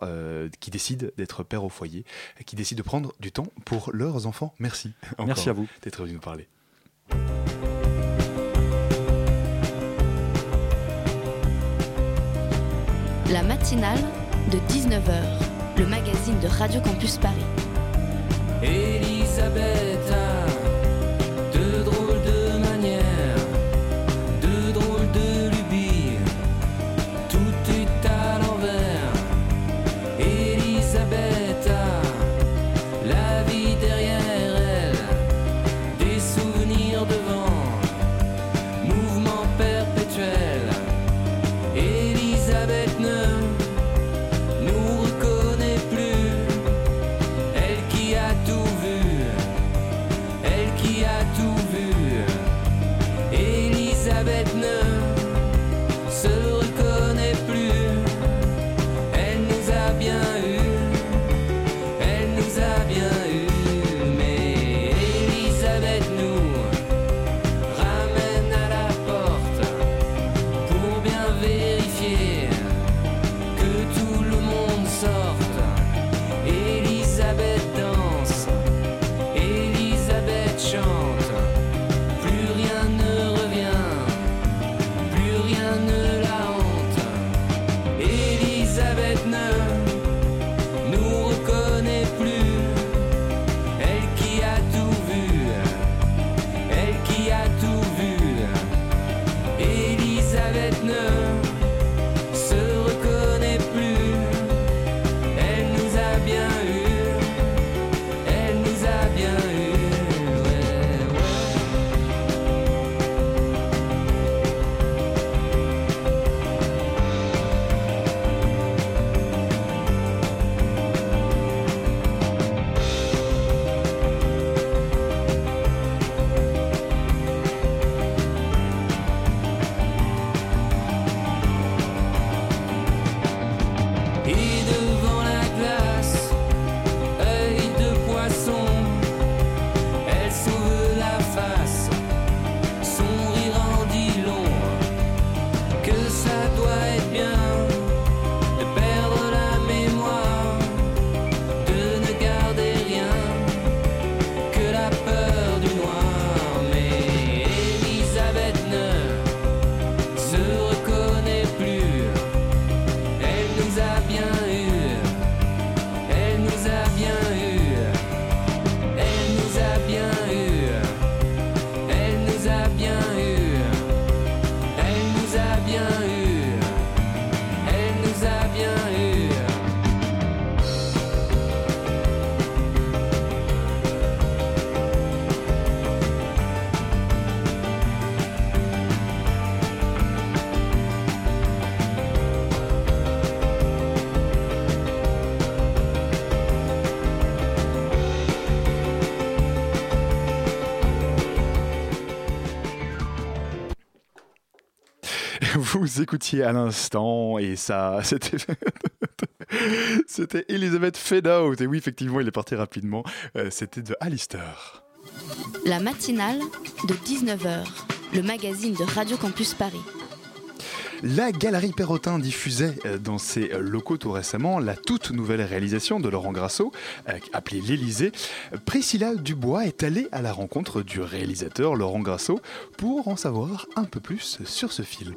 qui décident d'être père au foyer, qui décident de prendre du temps pour enfants. Merci. Merci à vous. d'être venu nous parler. La matinale de 19h, le magazine de Radio Campus Paris. Elisabeth Vous écoutiez à l'instant et ça, <laughs> c'était. C'était Elisabeth Fade Out. Et oui, effectivement, il est parti rapidement. Euh, C'était de Alistair. La matinale de 19h, le magazine de Radio Campus Paris. La Galerie Perrotin diffusait euh, dans ses euh, locaux tout récemment la toute nouvelle réalisation de Laurent Grasso, appelée L'Élysée. Priscilla Dubois est allée à la rencontre du réalisateur Laurent Grasso pour en savoir un peu plus sur ce film.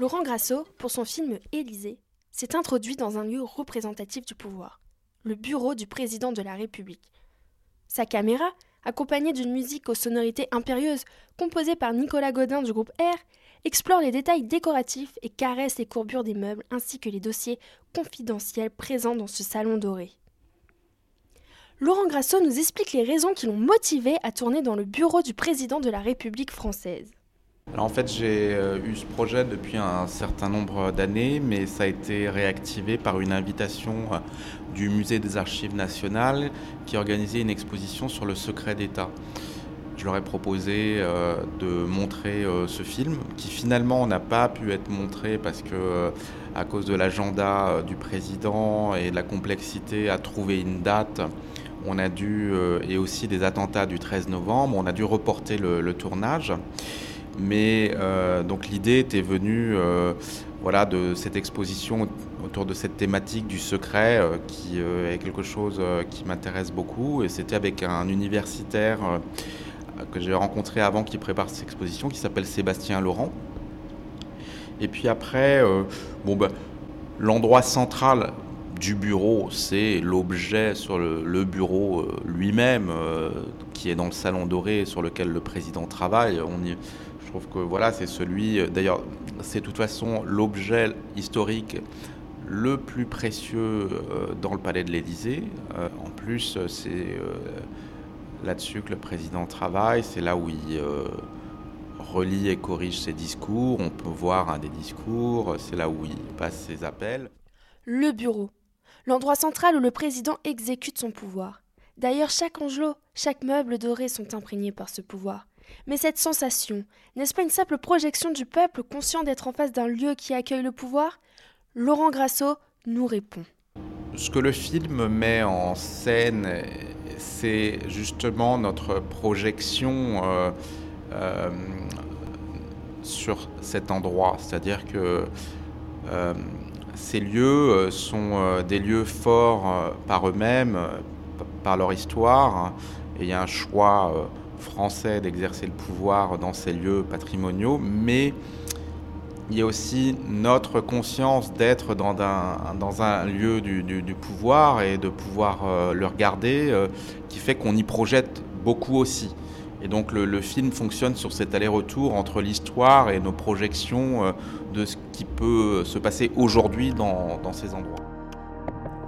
Laurent Grasso, pour son film Élysée, s'est introduit dans un lieu représentatif du pouvoir, le bureau du président de la République. Sa caméra, accompagnée d'une musique aux sonorités impérieuses composée par Nicolas Godin du groupe R, explore les détails décoratifs et caresse les courbures des meubles ainsi que les dossiers confidentiels présents dans ce salon doré. Laurent Grasso nous explique les raisons qui l'ont motivé à tourner dans le bureau du président de la République française. Alors en fait, j'ai euh, eu ce projet depuis un certain nombre d'années, mais ça a été réactivé par une invitation euh, du Musée des Archives nationales qui organisait une exposition sur le secret d'État. Je leur ai proposé euh, de montrer ce film, qui finalement n'a pas pu être montré parce que, à cause de l'agenda du président et de la complexité à trouver une date, on a dû, et aussi des attentats du 13 novembre, on a dû reporter le, le tournage. Mais euh, donc l'idée était venue euh, voilà, de cette exposition autour de cette thématique du secret euh, qui est quelque chose qui m'intéresse beaucoup. Et c'était avec un universitaire que j'ai rencontré avant qui prépare cette exposition qui s'appelle Sébastien Laurent. Et puis après, bon, ben, l'endroit central du bureau, c'est l'objet sur le, bureau lui-même, qui est dans le salon doré sur lequel le président travaille. Je trouve que voilà, c'est celui. euh, D'ailleurs, c'est de toute façon l'objet historique le plus précieux euh, dans le palais de l'Élysée. Euh, en plus, c'est là-dessus que le président travaille. C'est là où il relie et corrige ses discours. On peut voir un des discours. C'est là où il passe ses appels. Le bureau, l'endroit central où le président exécute son pouvoir. D'ailleurs, chaque angelot, chaque meuble doré sont imprégnés par ce pouvoir. Mais cette sensation, n'est-ce pas une simple projection du peuple conscient d'être en face d'un lieu qui accueille le pouvoir? Laurent Grasso nous répond. Ce que le film met en scène, c'est justement notre projection euh, euh, sur cet endroit. C'est-à-dire que euh, ces lieux sont des lieux forts par eux-mêmes, par leur histoire. hein, et il y a un choix français d'exercer le pouvoir dans ces lieux patrimoniaux, mais il y a aussi notre conscience d'être dans un, dans un lieu du, du- pouvoir et de pouvoir euh, le regarder, euh, qui fait qu'on y projette beaucoup aussi. Et donc le, le film fonctionne sur cet aller-retour entre l'histoire et nos projections euh, de ce qui peut se passer aujourd'hui dans, dans ces endroits.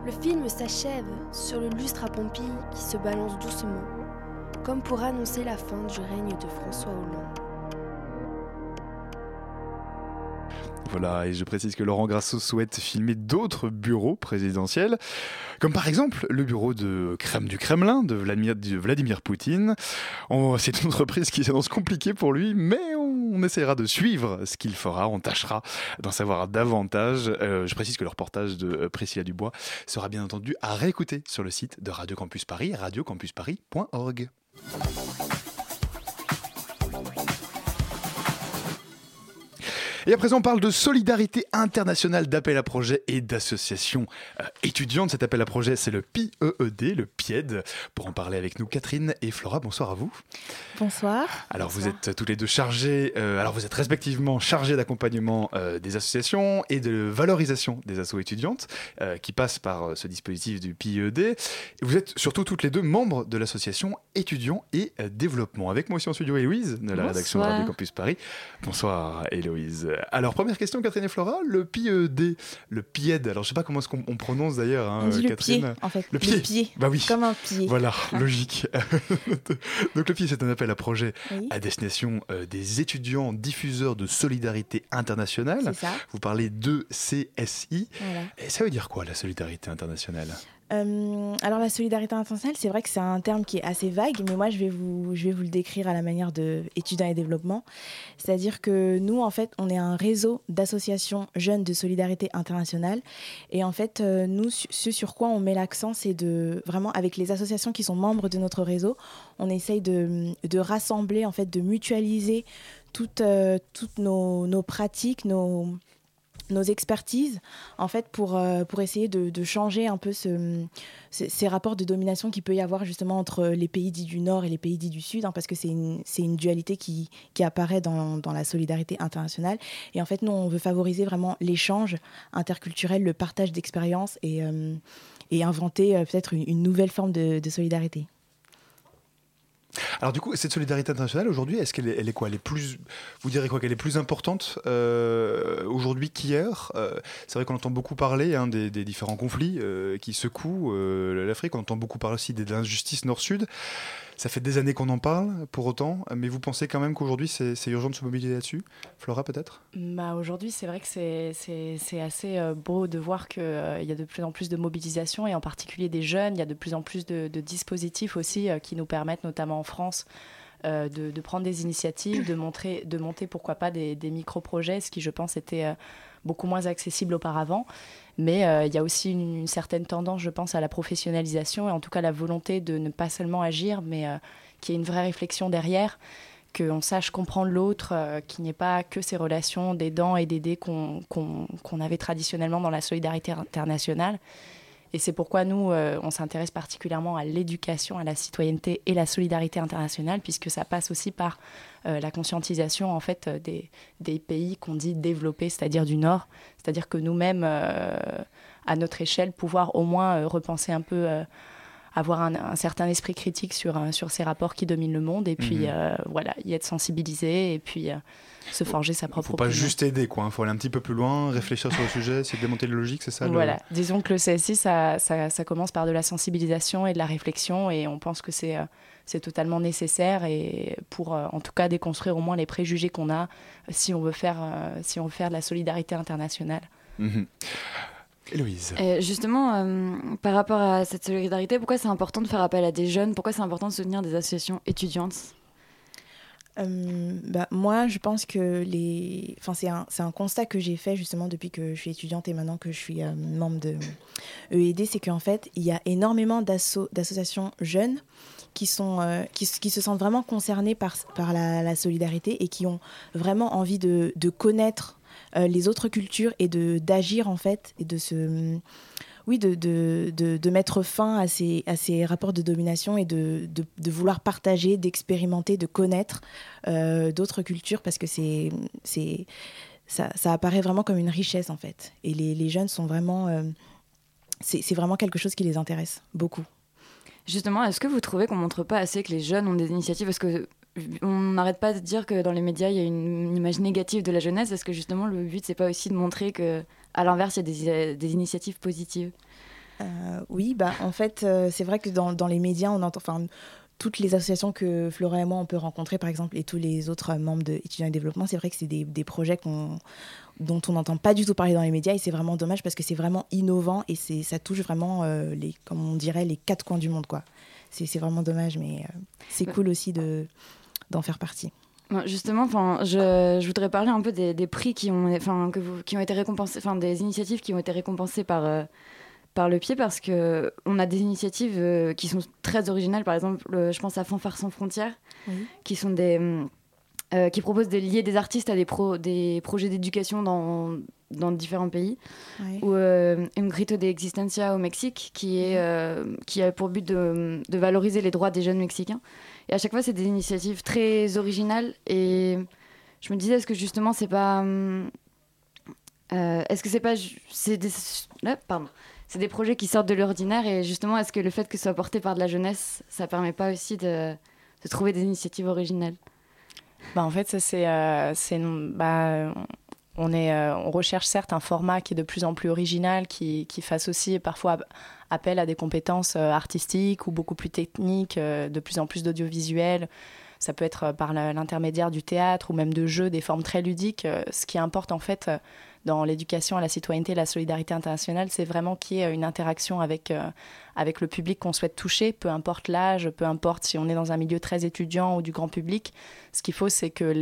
Le film s'achève sur le lustre à Pompille qui se balance doucement, comme pour annoncer la fin du règne de François Hollande. Voilà, et je précise que Laurent Grasso souhaite filmer d'autres bureaux présidentiels, comme par exemple le bureau de crème du Kremlin de Vladimir, Poutine. On- C'est une entreprise qui s'annonce compliquée pour lui, mais on, on essaiera de suivre ce qu'il fera, on tâchera d'en savoir davantage. Euh, je précise que le reportage de euh, Priscilla Dubois sera bien entendu à réécouter sur le site de Radio Campus Paris, radiocampusparis.org. Thank you. Et à présent, on parle de solidarité internationale d'appel à projets et d'associations euh, étudiantes. Cet appel à projet, c'est le PIEED, le PIED. Pour en parler avec nous, Catherine et Flora, bonsoir à vous. Bonsoir. Alors, vous êtes toutes les deux chargées, euh, alors vous êtes respectivement chargées d'accompagnement euh, des associations et de valorisation des assos étudiantes euh, qui passent par ce dispositif du PIED. Et vous êtes surtout toutes les deux membres de l'association étudiants et développement. Avec moi aussi en studio, Héloïse, de la rédaction de. Radio Campus Paris. Bonsoir, Héloïse. Alors, première question, Catherine et Flora, le PIED, le PIED, alors je sais pas comment est-ce qu'on on prononce d'ailleurs, hein, On dit le Catherine. pied, en fait. Le pied. Bah oui. Comme un pied. Voilà, Ah. <laughs> logique. <laughs> Donc le PIE, c'est un appel à projet Oui. à destination euh, des étudiants diffuseurs de solidarité internationale. C'est ça. Vous parlez de CSI. Voilà. Et ça veut dire quoi la solidarité internationale? Euh, alors la solidarité internationale, c'est vrai que c'est un terme qui est assez vague, mais moi je vais vous, le décrire à la manière de étudiants et développement. C'est-à-dire que nous, en fait, on est un réseau d'associations jeunes de solidarité internationale. Et en fait, euh, nous, ce sur quoi on met l'accent, c'est de vraiment avec les associations qui sont membres de notre réseau, on essaye de, rassembler, en fait, de mutualiser toutes, euh, nos pratiques, nos nos expertises en fait pour, euh, pour essayer de, changer un peu ce, ces, rapports de domination qu'il peut y avoir justement entre les pays dits du Nord et les pays dits du Sud hein, parce que c'est une, une dualité qui, qui apparaît dans, dans la solidarité internationale. Et en fait nous on veut favoriser vraiment l'échange interculturel le partage d'expériences et, euh, et inventer euh, peut-être une, nouvelle forme de solidarité Alors du coup, cette solidarité internationale aujourd'hui, est-ce qu'elle est, elle est quoi? Elle est plus, vous direz quoi Qu'elle est plus importante euh, aujourd'hui qu'hier? Euh, C'est vrai qu'on entend beaucoup parler hein, des, des différents conflits euh, qui secouent euh, l'Afrique. On entend beaucoup parler aussi des injustices Nord-Sud. Ça fait des années qu'on en parle, pour autant. Mais vous pensez quand même qu'aujourd'hui, c'est urgent de se mobiliser là-dessus? Flora, peut-être? Bah, Aujourd'hui, c'est vrai que c'est- assez euh, beau de voir qu'il y a de plus en plus de mobilisation, et en particulier des jeunes. Il y a de plus en plus de, dispositifs aussi euh, qui nous permettent, notamment en France, euh, de, prendre des initiatives, de, montrer, de monter, pourquoi pas, des, micro-projets, ce qui, je pense, était euh, beaucoup moins accessible auparavant. Mais euh, il y a aussi une, certaine tendance, je pense, à la professionnalisation, et en tout cas la volonté de ne pas seulement agir, mais euh, qu'il y ait une vraie réflexion derrière qu'on sache comprendre l'autre, euh, qu'il n'y ait pas que ces relations d'aidants et qu'on- qu'on avait traditionnellement dans la solidarité internationale. Et c'est pourquoi nous, euh, on s'intéresse particulièrement à l'éducation, à la citoyenneté et la solidarité internationale, puisque ça passe aussi par euh, la conscientisation en fait euh, des, pays qu'on dit développés, c'est-à-dire du Nord. C'est-à-dire que nous-mêmes, à notre échelle, pouvoir au moins repenser un peu avoir un, un certain esprit critique sur, euh, sur ces rapports qui dominent le monde et puis Mhm. euh, voilà, y être sensibilisé et puis euh, se forger sa propre faut pas opinion. juste aider, quoi. Il faut aller un petit peu plus loin, réfléchir sur le <laughs> sujet, essayer de démonter les logiques, c'est ça le- Voilà, disons que le CSI, ça, ça, ça commence par de la sensibilisation et de la réflexion et on pense que c'est c'est totalement nécessaire et pour euh, en tout cas déconstruire au moins les préjugés qu'on a si on veut faire, si on veut faire de la solidarité internationale. Mhm. Héloïse. Et justement, euh, par rapport à cette solidarité, pourquoi c'est important de faire appel à des jeunes? Pourquoi c'est important de soutenir des associations étudiantes? Euh, bah, moi, je pense que les. Enfin, c'est un, c'est un constat que j'ai fait justement depuis que je suis étudiante et maintenant que je suis euh, membre de EED, c'est qu'en fait, il y a énormément d'asso- d'associations jeunes qui, sont, euh, qui, s- qui se sentent vraiment concernées par, par la, la solidarité et qui ont vraiment envie de, de connaître euh, les autres cultures et de d'agir en fait et de se oui, de, de, de, de mettre fin à ces, à ces rapports de domination et de, de, vouloir partager, d'expérimenter, de connaître euh, d'autres cultures parce que c'est, c'est, ça, ça apparaît vraiment comme une richesse en fait. Et les, les jeunes sont vraiment. euh, c'est, c'est vraiment quelque chose qui les intéresse beaucoup. Justement, est-ce que vous trouvez qu'on montre pas assez que les jeunes ont des initiatives? Parce que on n'arrête pas de dire que dans les médias, il y a une, image négative de la jeunesse. Est-ce que justement, le but, c'est pas aussi de montrer que, à l'inverse, il y a des, des initiatives positives Euh, oui, bah, en fait, euh, c'est vrai que dans, dans les médias, on entend. Enfin, toutes les associations que Flora et moi on peut rencontrer, par exemple, et tous les autres membres de étudiants et développement, c'est vrai que c'est des, des projets qu'on dont on n'entend pas du tout parler dans les médias et c'est vraiment dommage parce que c'est vraiment innovant et c'est ça touche vraiment euh, les comme on dirait les quatre coins du monde quoi c'est c'est vraiment dommage mais c'est cool aussi de d'en faire partie Justement, enfin, je, je voudrais parler un peu des, des prix qui ont, enfin, que vous, qui ont été récompensés, enfin, des initiatives qui ont été récompensées par, euh, par le pied, parce que on a des initiatives euh, qui sont très originales. Par exemple, euh, je pense à Fanfare sans frontières, qui sont des, euh, qui proposent de lier des artistes à des, pro, des projets d'éducation dans, dans différents pays. Ou euh, Un Grito de Existencia au Mexique, qui, est, euh, qui a pour but de, de valoriser les droits des jeunes Mexicains. Et à chaque fois, c'est des initiatives très originales. Et je me disais, est-ce que justement, c'est pas. hum, euh, est-ce que c'est pas. C'est des, là, pardon. C'est des projets qui sortent de l'ordinaire. Et justement, est-ce que le fait que ce soit porté par de la jeunesse, ça permet pas aussi de, trouver des initiatives originales? Bah, en fait, ça, c'est, euh, bah, on, est, euh, on recherche certes un format qui est de plus en plus original, qui, qui fasse aussi parfois appel à des compétences euh, artistiques ou beaucoup plus techniques, euh, de plus en plus d'audiovisuel. ça peut être par la- l'intermédiaire du théâtre ou même de jeux, des formes très ludiques. Euh, ce qui importe en fait euh, dans l'éducation à la citoyenneté et la solidarité internationale, c'est vraiment qu'il y ait une interaction avec, euh, avec le public qu'on souhaite toucher, peu importe l'âge, peu importe si on est dans un milieu très étudiant ou du grand public. Ce qu'il faut, c'est que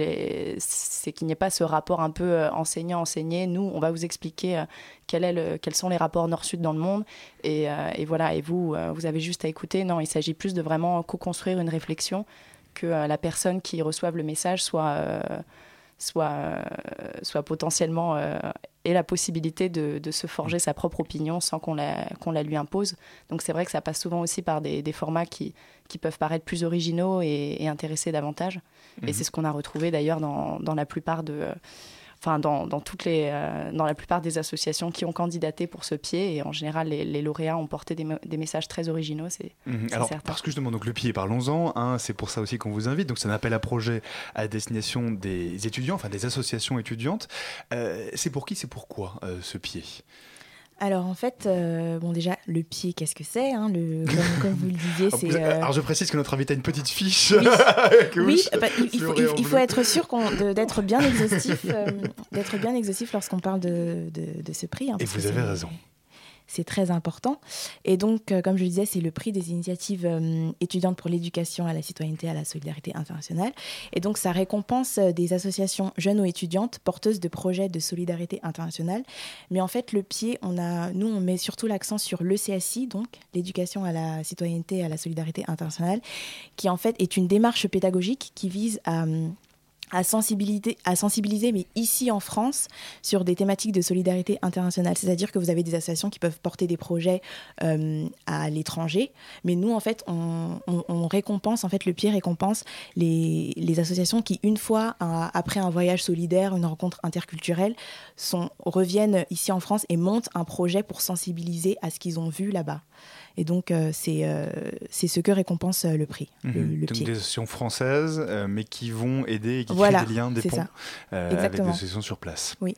c'est qu'il n'y ait pas ce rapport un peu euh, enseignant-enseigné. Nous, on va vous expliquer euh, quels sont les rapports nord-sud dans le monde. Et, et voilà, et vous, vous avez juste à écouter. Non, il s'agit plus de vraiment co-construire une réflexion que la personne qui reçoive le message soit, soit, euh, soit potentiellement euh, ait la possibilité de, de se forger sa propre opinion sans qu'on la, qu'on la lui impose. Donc c'est vrai que ça passe souvent aussi par des, des formats qui, qui peuvent paraître plus originaux et, et intéresser davantage. Mhm. Et c'est ce qu'on a retrouvé d'ailleurs dans, dans la plupart de... Enfin, dans, dans toutes les, euh, dans la plupart des associations qui ont candidaté pour ce pied, et en général, les, les lauréats ont porté des, messages très originaux, c'est Mhm. Alors, certain. parce que justement, donc le pied, parlons-en. hein, c'est pour ça aussi qu'on vous invite. Donc, c'est un appel à projet à destination des étudiants, enfin des associations étudiantes. Euh, c'est pour qui, c'est pourquoi euh, ce pied? Alors en fait, euh, bon déjà, le pied, qu'est-ce que c'est hein, le, comme, comme vous le disiez, <laughs> Alors, c'est... euh, Alors, je précise que notre invité a une petite fiche. Oui, <laughs> bah, il, faut, il- il faut être sûr d'être bien <laughs> exhaustif, euh, d'être bien exhaustif lorsqu'on parle de, de- de ce prix. hein, Et vous avez raison. C'est très important. Et donc, euh, comme je le disais, c'est le prix des initiatives euh, étudiantes pour l'éducation à la citoyenneté, à la solidarité internationale. Et donc, ça récompense euh, des associations jeunes ou étudiantes porteuses de projets de solidarité internationale. Mais en fait, le pied, on a, nous, on met surtout l'accent sur l'ECSI, donc l'éducation à la citoyenneté et à la solidarité internationale, qui en fait est une démarche pédagogique qui vise à... à sensibiliser, mais ici en France, sur des thématiques de solidarité internationale. C'est-à-dire que vous avez des associations qui peuvent porter des projets euh, à l'étranger, mais nous, en fait, on, récompense, en fait, le pied récompense les, les associations qui, une fois, après un voyage solidaire, une rencontre interculturelle, reviennent ici en France et montent un projet pour sensibiliser à ce qu'ils ont vu là-bas. Et donc, euh, c'est euh, c'est ce que récompense euh, le prix, le, Mhm. le Donc pied. des associations françaises, euh, mais qui vont aider et qui Voilà, créent des liens, des ponts euh, avec des associations sur place. Oui.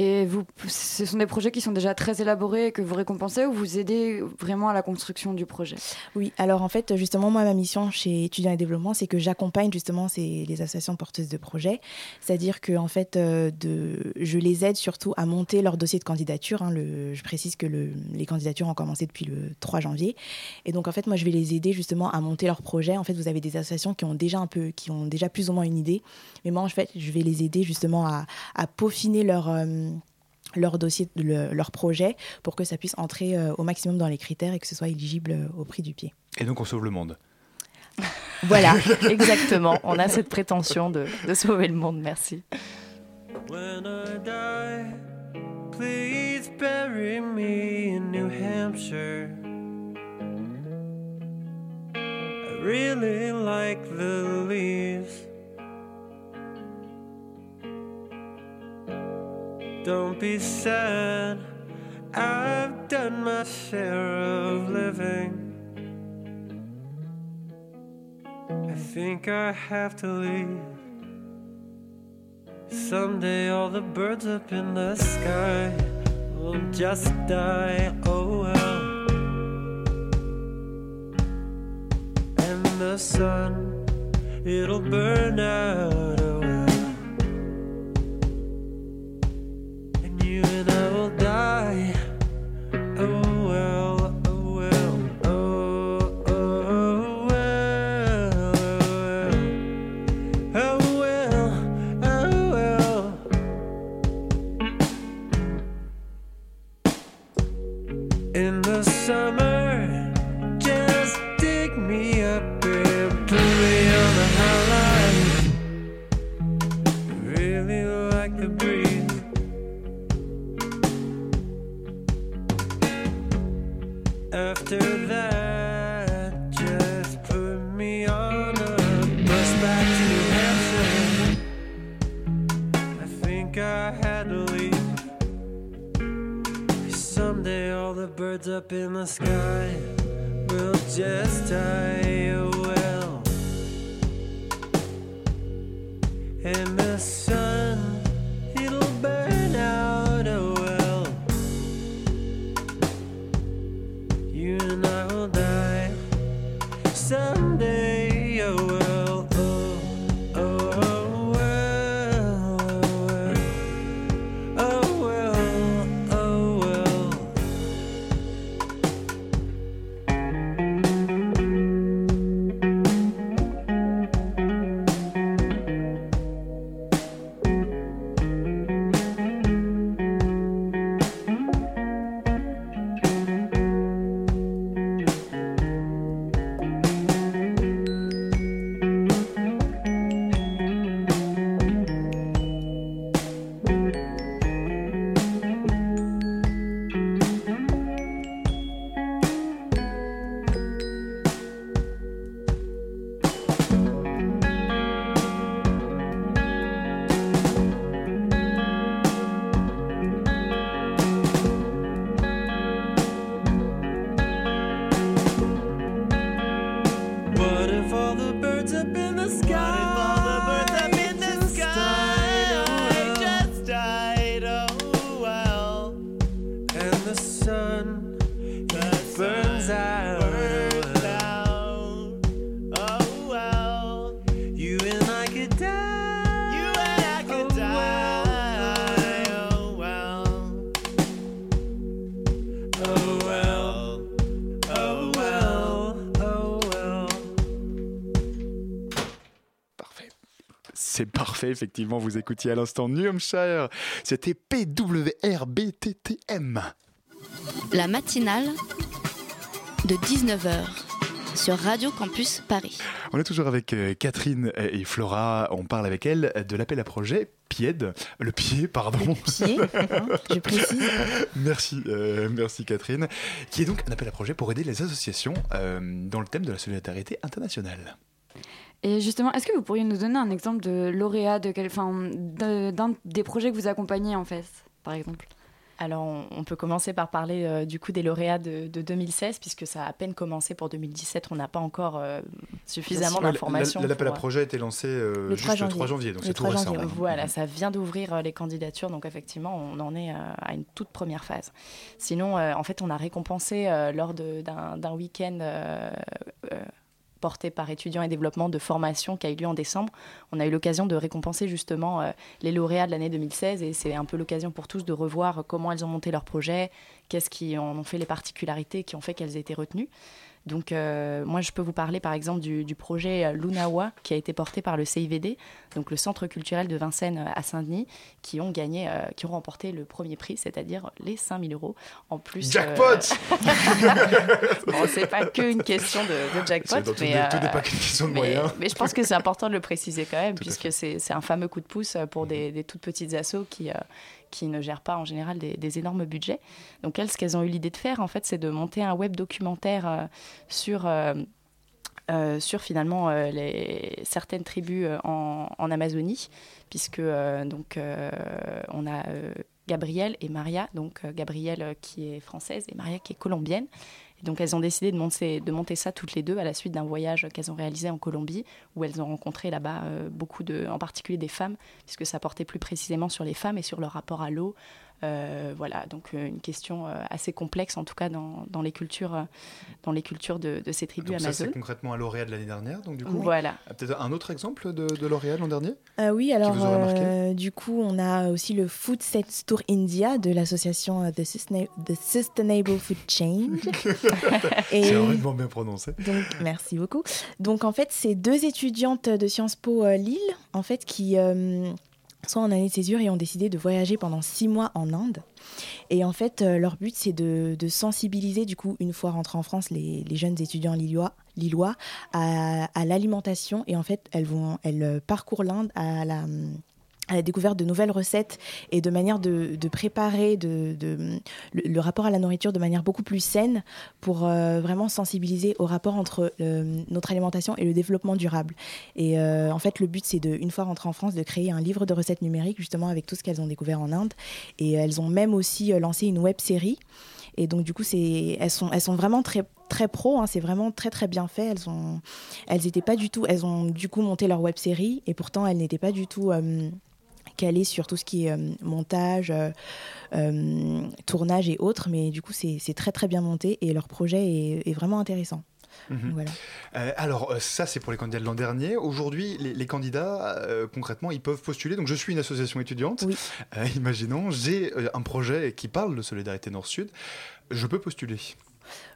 Et vous, ce sont des projets qui sont déjà très élaborés et que vous récompensez ou vous aidez vraiment à la construction du projet? Oui, alors en fait, justement, moi, ma mission chez Étudiants et Développement, c'est que j'accompagne justement ces, les associations porteuses de projets. C'est-à-dire que, en fait, euh, de, je les aide surtout à monter leur dossier de candidature. hein. Je précise que le- les candidatures ont commencé depuis le 3 janvier. Et donc, en fait, moi, je vais les aider justement à monter leur projet. En fait, vous avez des associations qui ont déjà un peu, qui ont déjà plus ou moins une idée. Mais moi, en fait, je vais les aider justement à, à peaufiner leur. euh, leur dossier, le- leur projet, pour que ça puisse entrer euh, au maximum dans les critères et que ce soit éligible euh, au prix du pied. Et donc on sauve le monde. Voilà, <laughs> exactement. On a cette prétention de, de sauver le monde. Merci. When I die, please bury me in New Hampshire. I really like the leaves. Don't be sad, I've done my share of living. I think I have to leave. Someday all the birds up in the sky will just die. Oh well. And the sun, it'll burn out. In parfait, effectivement, vous écoutiez à l'instant New Hampshire. C'était PWRBTTM. La matinale de 19h sur Radio Campus Paris. On est toujours avec euh, Catherine et Flora. On parle avec elle de l'appel à projet PIED. Le pied, pardon. Le pied, <laughs> je précise. Merci, euh, merci Catherine. Qui est donc un appel à projet pour aider les associations euh, dans le thème de la solidarité internationale. Et justement, est-ce que vous pourriez nous donner un exemple de lauréat de quel, enfin, de- d'un des projets que vous accompagnez en fait, par exemple? Alors, on, peut commencer par parler euh, du coup des lauréats de, de 2016, puisque ça a à peine commencé pour 2017. On n'a pas encore euh, suffisamment Ouais, d'informations. L'appel à pour, euh, projet a été lancé euh, Le juste 3 le 3 janvier. janvier, donc Le c'est tout 3 récent. janvier, hein. Voilà, ça vient d'ouvrir euh, les candidatures, donc effectivement, on en est euh, à une toute première phase. Sinon, euh, en fait, on a récompensé euh, lors de- d'un d'un week-end euh, euh, porté par étudiants et développement de formation qui a eu lieu en décembre. On a eu l'occasion de récompenser justement euh, les lauréats de l'année 2016 et c'est un peu l'occasion pour tous de revoir comment elles ont monté leur projet, qu'est-ce qui en ont fait les particularités qui ont fait qu'elles aient été retenues. Donc, euh, moi, je peux vous parler par exemple du, du projet euh, Lunawa qui a été porté par le CIVD, donc le Centre culturel de Vincennes euh, à Saint-Denis, qui ont gagné, euh, qui ont remporté le premier prix, c'est-à-dire les 5000 euros. En plus, Jackpot <laughs> bon, c'est pas qu'une question de, de jackpot, mais, n'est- tout n'est euh, pas qu'une question de mais- moyens. Mais je pense que c'est important de le préciser quand même, <laughs> puisque c'est un fameux coup de pouce pour des, des toutes petites assos qui, euh, qui ne gèrent pas en général des, énormes budgets. Donc elles, ce qu'elles ont eu l'idée de faire, en fait, c'est de monter un web documentaire euh, sur... euh, euh, sur finalement certaines tribus en, en Amazonie, puisque donc on a Gabrielle et Maria, donc Gabrielle qui est française et Maria qui est colombienne. Et donc elles ont décidé de monter, de monter ça toutes les deux à la suite d'un voyage qu'elles ont réalisé en Colombie, où elles ont rencontré là-bas euh, beaucoup de, en particulier des femmes, puisque ça portait plus précisément sur les femmes et sur leur rapport à l'eau. Euh, voilà, donc euh, une question euh, assez complexe en tout cas dans, dans les cultures, dans les cultures de, de ces tribus Donc ça, c'est concrètement un lauréat de l'année dernière. Donc du coup, Voilà. Ah, Peut-être un autre exemple de, de lauréat de l'an dernier Euh, oui, alors vous aurait marqué? euh, du coup, on a aussi le Food Sets Tour India de l'association The, Sustain- The Sustainable Food Change. <laughs> <laughs> C'est horriblement bien prononcé. Donc, merci beaucoup. Donc, en fait, c'est deux étudiantes de Sciences Po euh, Lille, en fait, qui euh, sont en année de césure et ont décidé de voyager pendant six mois en Inde. Et en fait, euh, leur but, c'est de, sensibiliser, du coup, une fois rentrés en France, les, jeunes étudiants lillois, lillois à, à l'alimentation. Et en fait, elles, vont, elles euh, parcourent l'Inde à la à la découverte de nouvelles recettes et de manière de, préparer le, rapport à la nourriture de manière beaucoup plus saine pour euh, vraiment sensibiliser au rapport entre euh, notre alimentation et le développement durable. Et euh, en fait, le but, c'est de, une fois rentrées en France, de créer un livre de recettes numériques justement avec tout ce qu'elles ont découvert en Inde. Et elles ont même aussi lancé une web série. Et donc du coup, elles sont, elles sont vraiment très très pro. hein, c'est vraiment très très bien fait. Elles ont, elles étaient pas du tout. Elles ont du coup monté leur web série et pourtant elles n'étaient pas du tout. Calées sur tout ce qui est euh, montage, euh, euh, tournage et autres, mais du coup c'est très très bien monté et leur projet est, est vraiment intéressant. Mhm. Voilà. Euh, alors, ça, c'est pour les candidats de l'an dernier. Aujourd'hui, les, les candidats, euh, concrètement, ils peuvent postuler. Donc, je suis une association étudiante. Euh, imaginons, j'ai un projet qui parle de solidarité Nord-Sud. Je peux postuler.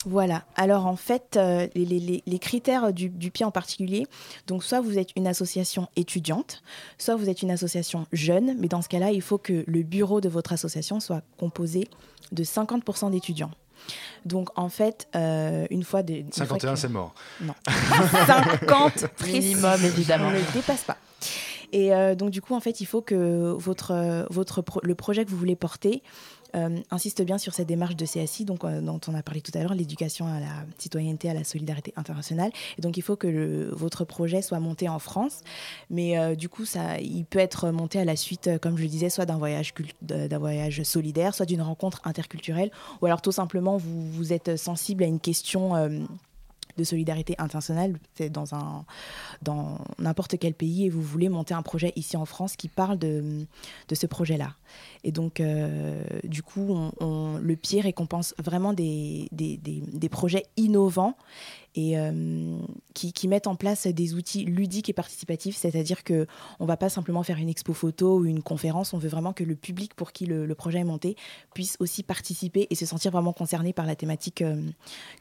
Voilà. Alors en fait, euh, les, les- les- les critères du, du pied en particulier, donc soit vous êtes une association étudiante, soit vous êtes une association jeune, mais dans ce cas-là, il faut que le bureau de votre association soit composé de 50% d'étudiants. Donc en fait, euh, une fois de... une fois 51, que- c'est mort. Non. <laughs> 50 précis. <laughs> Minimum, évidemment. On ne le dépasse pas. Et euh, donc, du coup, en fait, il faut que votre, votre pro- le projet que vous voulez porter euh, insiste bien sur cette démarche de CSI, donc, euh, dont on a parlé tout à l'heure, l'éducation à la citoyenneté, à la solidarité internationale. Et donc, il faut que votre projet soit monté en France. Mais euh, du coup, ça, il peut être monté à la suite, comme je le disais, soit d'un voyage, voyage solidaire, soit d'une rencontre interculturelle, ou alors tout simplement, vous, vous êtes sensible à une question. de solidarité internationale, c'est dans un dans n'importe quel pays et vous voulez monter un projet ici en France qui parle de, de ce projet-là. Et donc, euh, du coup, on, on- le pied récompense vraiment des, des, des- des projets innovants et euh, qui, mettent en place des outils ludiques et participatifs, c'est-à-dire que on va pas simplement faire une expo photo ou une conférence, on veut vraiment que le public pour qui le, projet est monté puisse aussi participer et se sentir vraiment concerné par la thématique euh,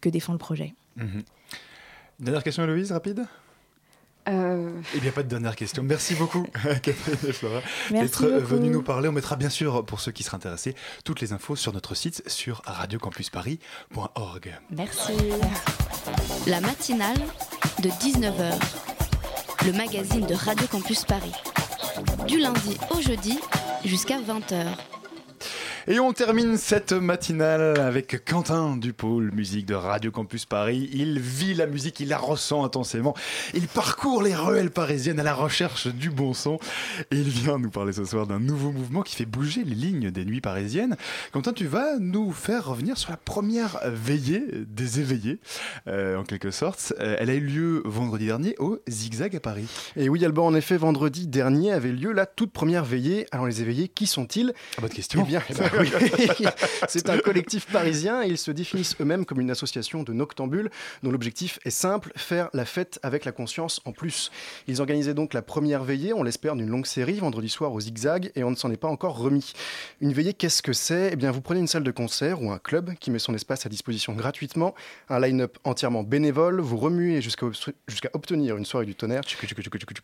que défend le projet. Mhm. Dernière question, Héloïse, rapide? Euh, n'y a pas de dernière question. Merci beaucoup, <laughs> Catherine et Flora, d'être beaucoup. venue nous parler. On mettra bien sûr, pour ceux qui seraient intéressés, toutes les infos sur notre site sur radiocampusparis.org. Merci. La matinale de 19h, le magazine de Radio Campus Paris. Du lundi au jeudi jusqu'à 20h. Et on termine cette matinale avec Quentin du pôle musique de Radio Campus Paris. Il vit la musique, il la ressent intensément. Il parcourt les ruelles parisiennes à la recherche du bon son. Et il vient nous parler ce soir d'un nouveau mouvement qui fait bouger les lignes des nuits parisiennes. Quentin, tu vas nous faire revenir sur la première veillée des éveillés, euh, en quelque sorte. Euh, elle a eu lieu vendredi dernier au Zigzag à Paris. Et oui, Alban, en effet, vendredi dernier avait lieu la toute première veillée. Alors, les éveillés, qui sont-ils? Ah, bonne question. Eh bien, eh <laughs> ben <laughs> oui. <laughs> c'est un collectif parisien et ils se définissent eux-mêmes comme une association de noctambules dont l'objectif est simple, faire la fête avec la conscience en plus. Ils organisaient donc la première veillée, on l'espère, d'une longue série, vendredi soir au Zigzag, et on ne s'en est pas encore remis. Une veillée, qu'est-ce que c'est? Eh bien, vous prenez une salle de concert ou un club qui met son espace à disposition gratuitement, un line-up entièrement bénévole, vous remuez jusqu'à obtenir une soirée du tonnerre,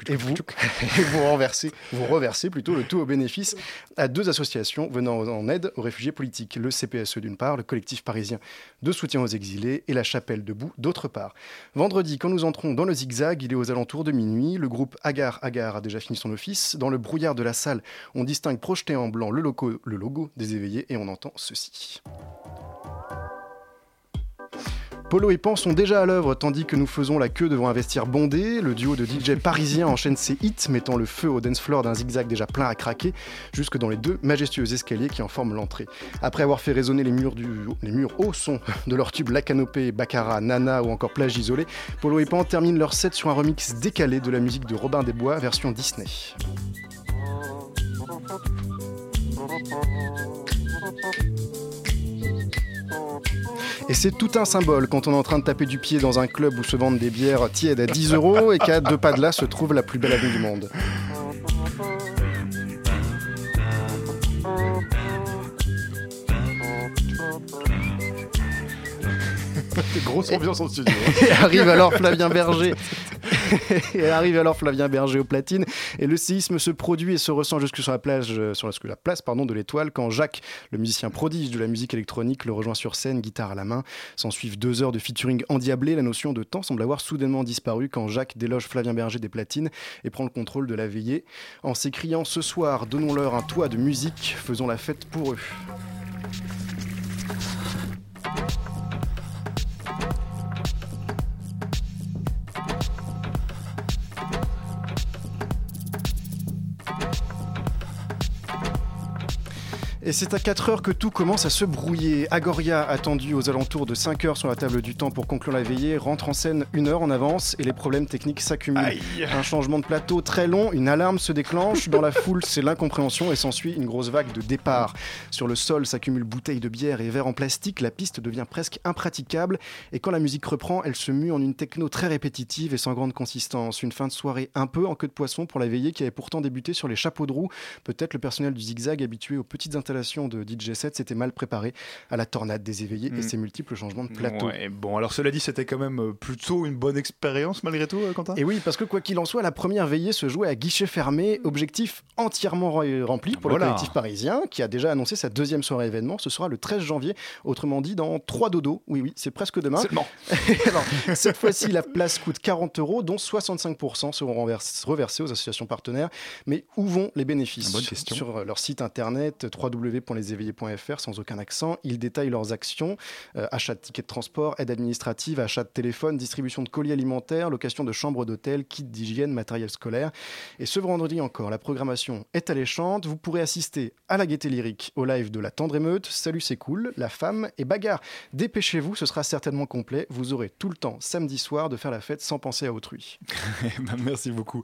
et vous, <laughs> et vous renversez, vous reversez plutôt le tout au bénéfice à deux associations venant en aide aux réfugiés politiques, le CPSE d'une part, le collectif parisien de soutien aux exilés et la chapelle debout d'autre part. Vendredi, quand nous entrons dans le zigzag, il est aux alentours de minuit, le groupe Agar Agar a déjà fini son office, dans le brouillard de la salle, on distingue projeté en blanc le logo, le logo des éveillés et on entend ceci. Polo et Pan sont déjà à l'œuvre tandis que nous faisons la queue devant un vestiaire bondé. Le duo de DJ parisiens <laughs> enchaîne ses hits, mettant le feu au dance floor d'un zigzag déjà plein à craquer, jusque dans les deux majestueux escaliers qui en forment l'entrée. Après avoir fait résonner les murs, du, les murs au son de leur tube La Canopée, Baccarat, Nana ou encore Plage Isolée, Polo et Pan terminent leur set sur un remix décalé de la musique de Robin des Bois, version Disney. <laughs> Et c'est tout un symbole quand on est en train de taper du pied dans un club où se vendent des bières tièdes à 10 euros et qu'à deux pas de là se trouve la plus belle avenue du monde. <laughs> Grosse ambiance en studio. <laughs> Et arrive alors Flavien Berger. <laughs> et arrive alors Flavien Berger aux platines. Et le séisme se produit et se ressent jusque sur la plage, euh, sur la, la place de l'Étoile, quand Jacques, le musicien prodige de la musique électronique, le rejoint sur scène, guitare à la main. S'en suivent deux heures de featuring endiablé. La notion de temps semble avoir soudainement disparu quand Jacques déloge Flavien Berger des platines et prend le contrôle de la veillée en s'écriant ce soir, donnons-leur un toit de musique, faisons la fête pour eux. Et c'est à 4 heures que tout commence à se brouiller. Agoria, attendu aux alentours de 5 heures sur la table du temps pour conclure la veillée, rentre en scène une heure en avance et les problèmes techniques s'accumulent. Un changement de plateau très long, une alarme se déclenche. Dans la foule, c'est l'incompréhension et s'ensuit une grosse vague de départ. Sur le sol s'accumulent bouteilles de bière et verres en plastique. La piste devient presque impraticable. Et quand la musique reprend, elle se mue en une techno très répétitive et sans grande consistance. Une fin de soirée un peu en queue de poisson pour la veillée qui avait pourtant débuté sur les chapeaux de roue. Peut-être le personnel du zigzag habitué aux petites de DJ set s'était mal préparé à la tornade des éveillés et Mm. ses multiples changements de plateau. Ouais, bon, alors cela dit, c'était quand même euh, plutôt une bonne expérience malgré tout, euh, Quentin? Et oui, parce que quoi qu'il en soit, la première veillée se jouait à guichet fermé, objectif entièrement re- rempli pour Voilà. le collectif parisien, qui a déjà annoncé sa deuxième soirée événement. Ce sera le 13 janvier, autrement dit dans trois dodos. Oui, oui, c'est presque demain. Seulement. <laughs> Alors, cette fois-ci, la place coûte 40 euros, dont 65% seront reversés aux associations partenaires. Mais où vont les bénéfices Bonne question. Sur leur site internet www.leséveillés.fr, sans aucun accent, ils détaillent leurs actions euh, achat de tickets de transport, aide administrative, achat de téléphone, distribution de colis alimentaires, location de chambres d'hôtel, kits d'hygiène, matériel scolaire. Et ce vendredi encore, la programmation est alléchante. Vous pourrez assister à la gaieté lyrique, au live de la tendre émeute, Salut c'est cool, La femme et Bagarre. Dépêchez-vous, ce sera certainement complet. Vous aurez tout le temps, samedi soir, de faire la fête sans penser à autrui. Bah, <laughs> merci beaucoup,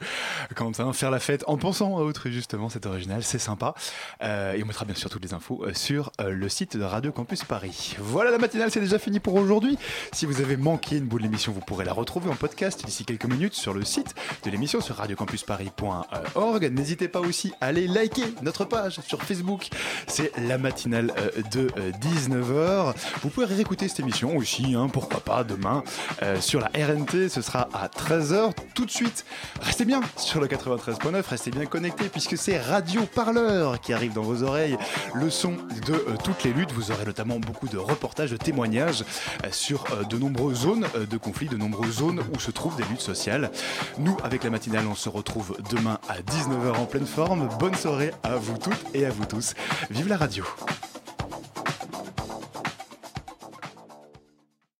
Quentin. Faire la fête en pensant à autrui, justement, c'est original, c'est sympa. Euh, et on mettra bien sûr toutes les infos euh, sur euh, le site de Radio Campus Paris. Voilà, la matinale, c'est déjà fini pour aujourd'hui. Si vous avez manqué une bout de l'émission, vous pourrez la retrouver en podcast d'ici quelques minutes sur le site de l'émission sur radiocampusparis.org. N'hésitez pas aussi à aller liker notre page sur Facebook. C'est la matinale euh, de 19h. Vous pouvez réécouter cette émission aussi, hein, pourquoi pas, demain sur la RNT. Ce sera à 13h. Tout de suite, restez bien sur le 93.9, restez bien connectés puisque c'est Radio Parleur qui arrive dans vos oreilles. Le son de euh, toutes les luttes. Vous aurez notamment beaucoup de reportages, de témoignages euh, sur euh, de nombreuses zones de conflit, de nombreuses zones où se trouvent des luttes sociales. Nous, avec la matinale, on se retrouve demain à 19h en pleine forme. Bonne soirée à vous toutes et à vous tous. Vive la radio!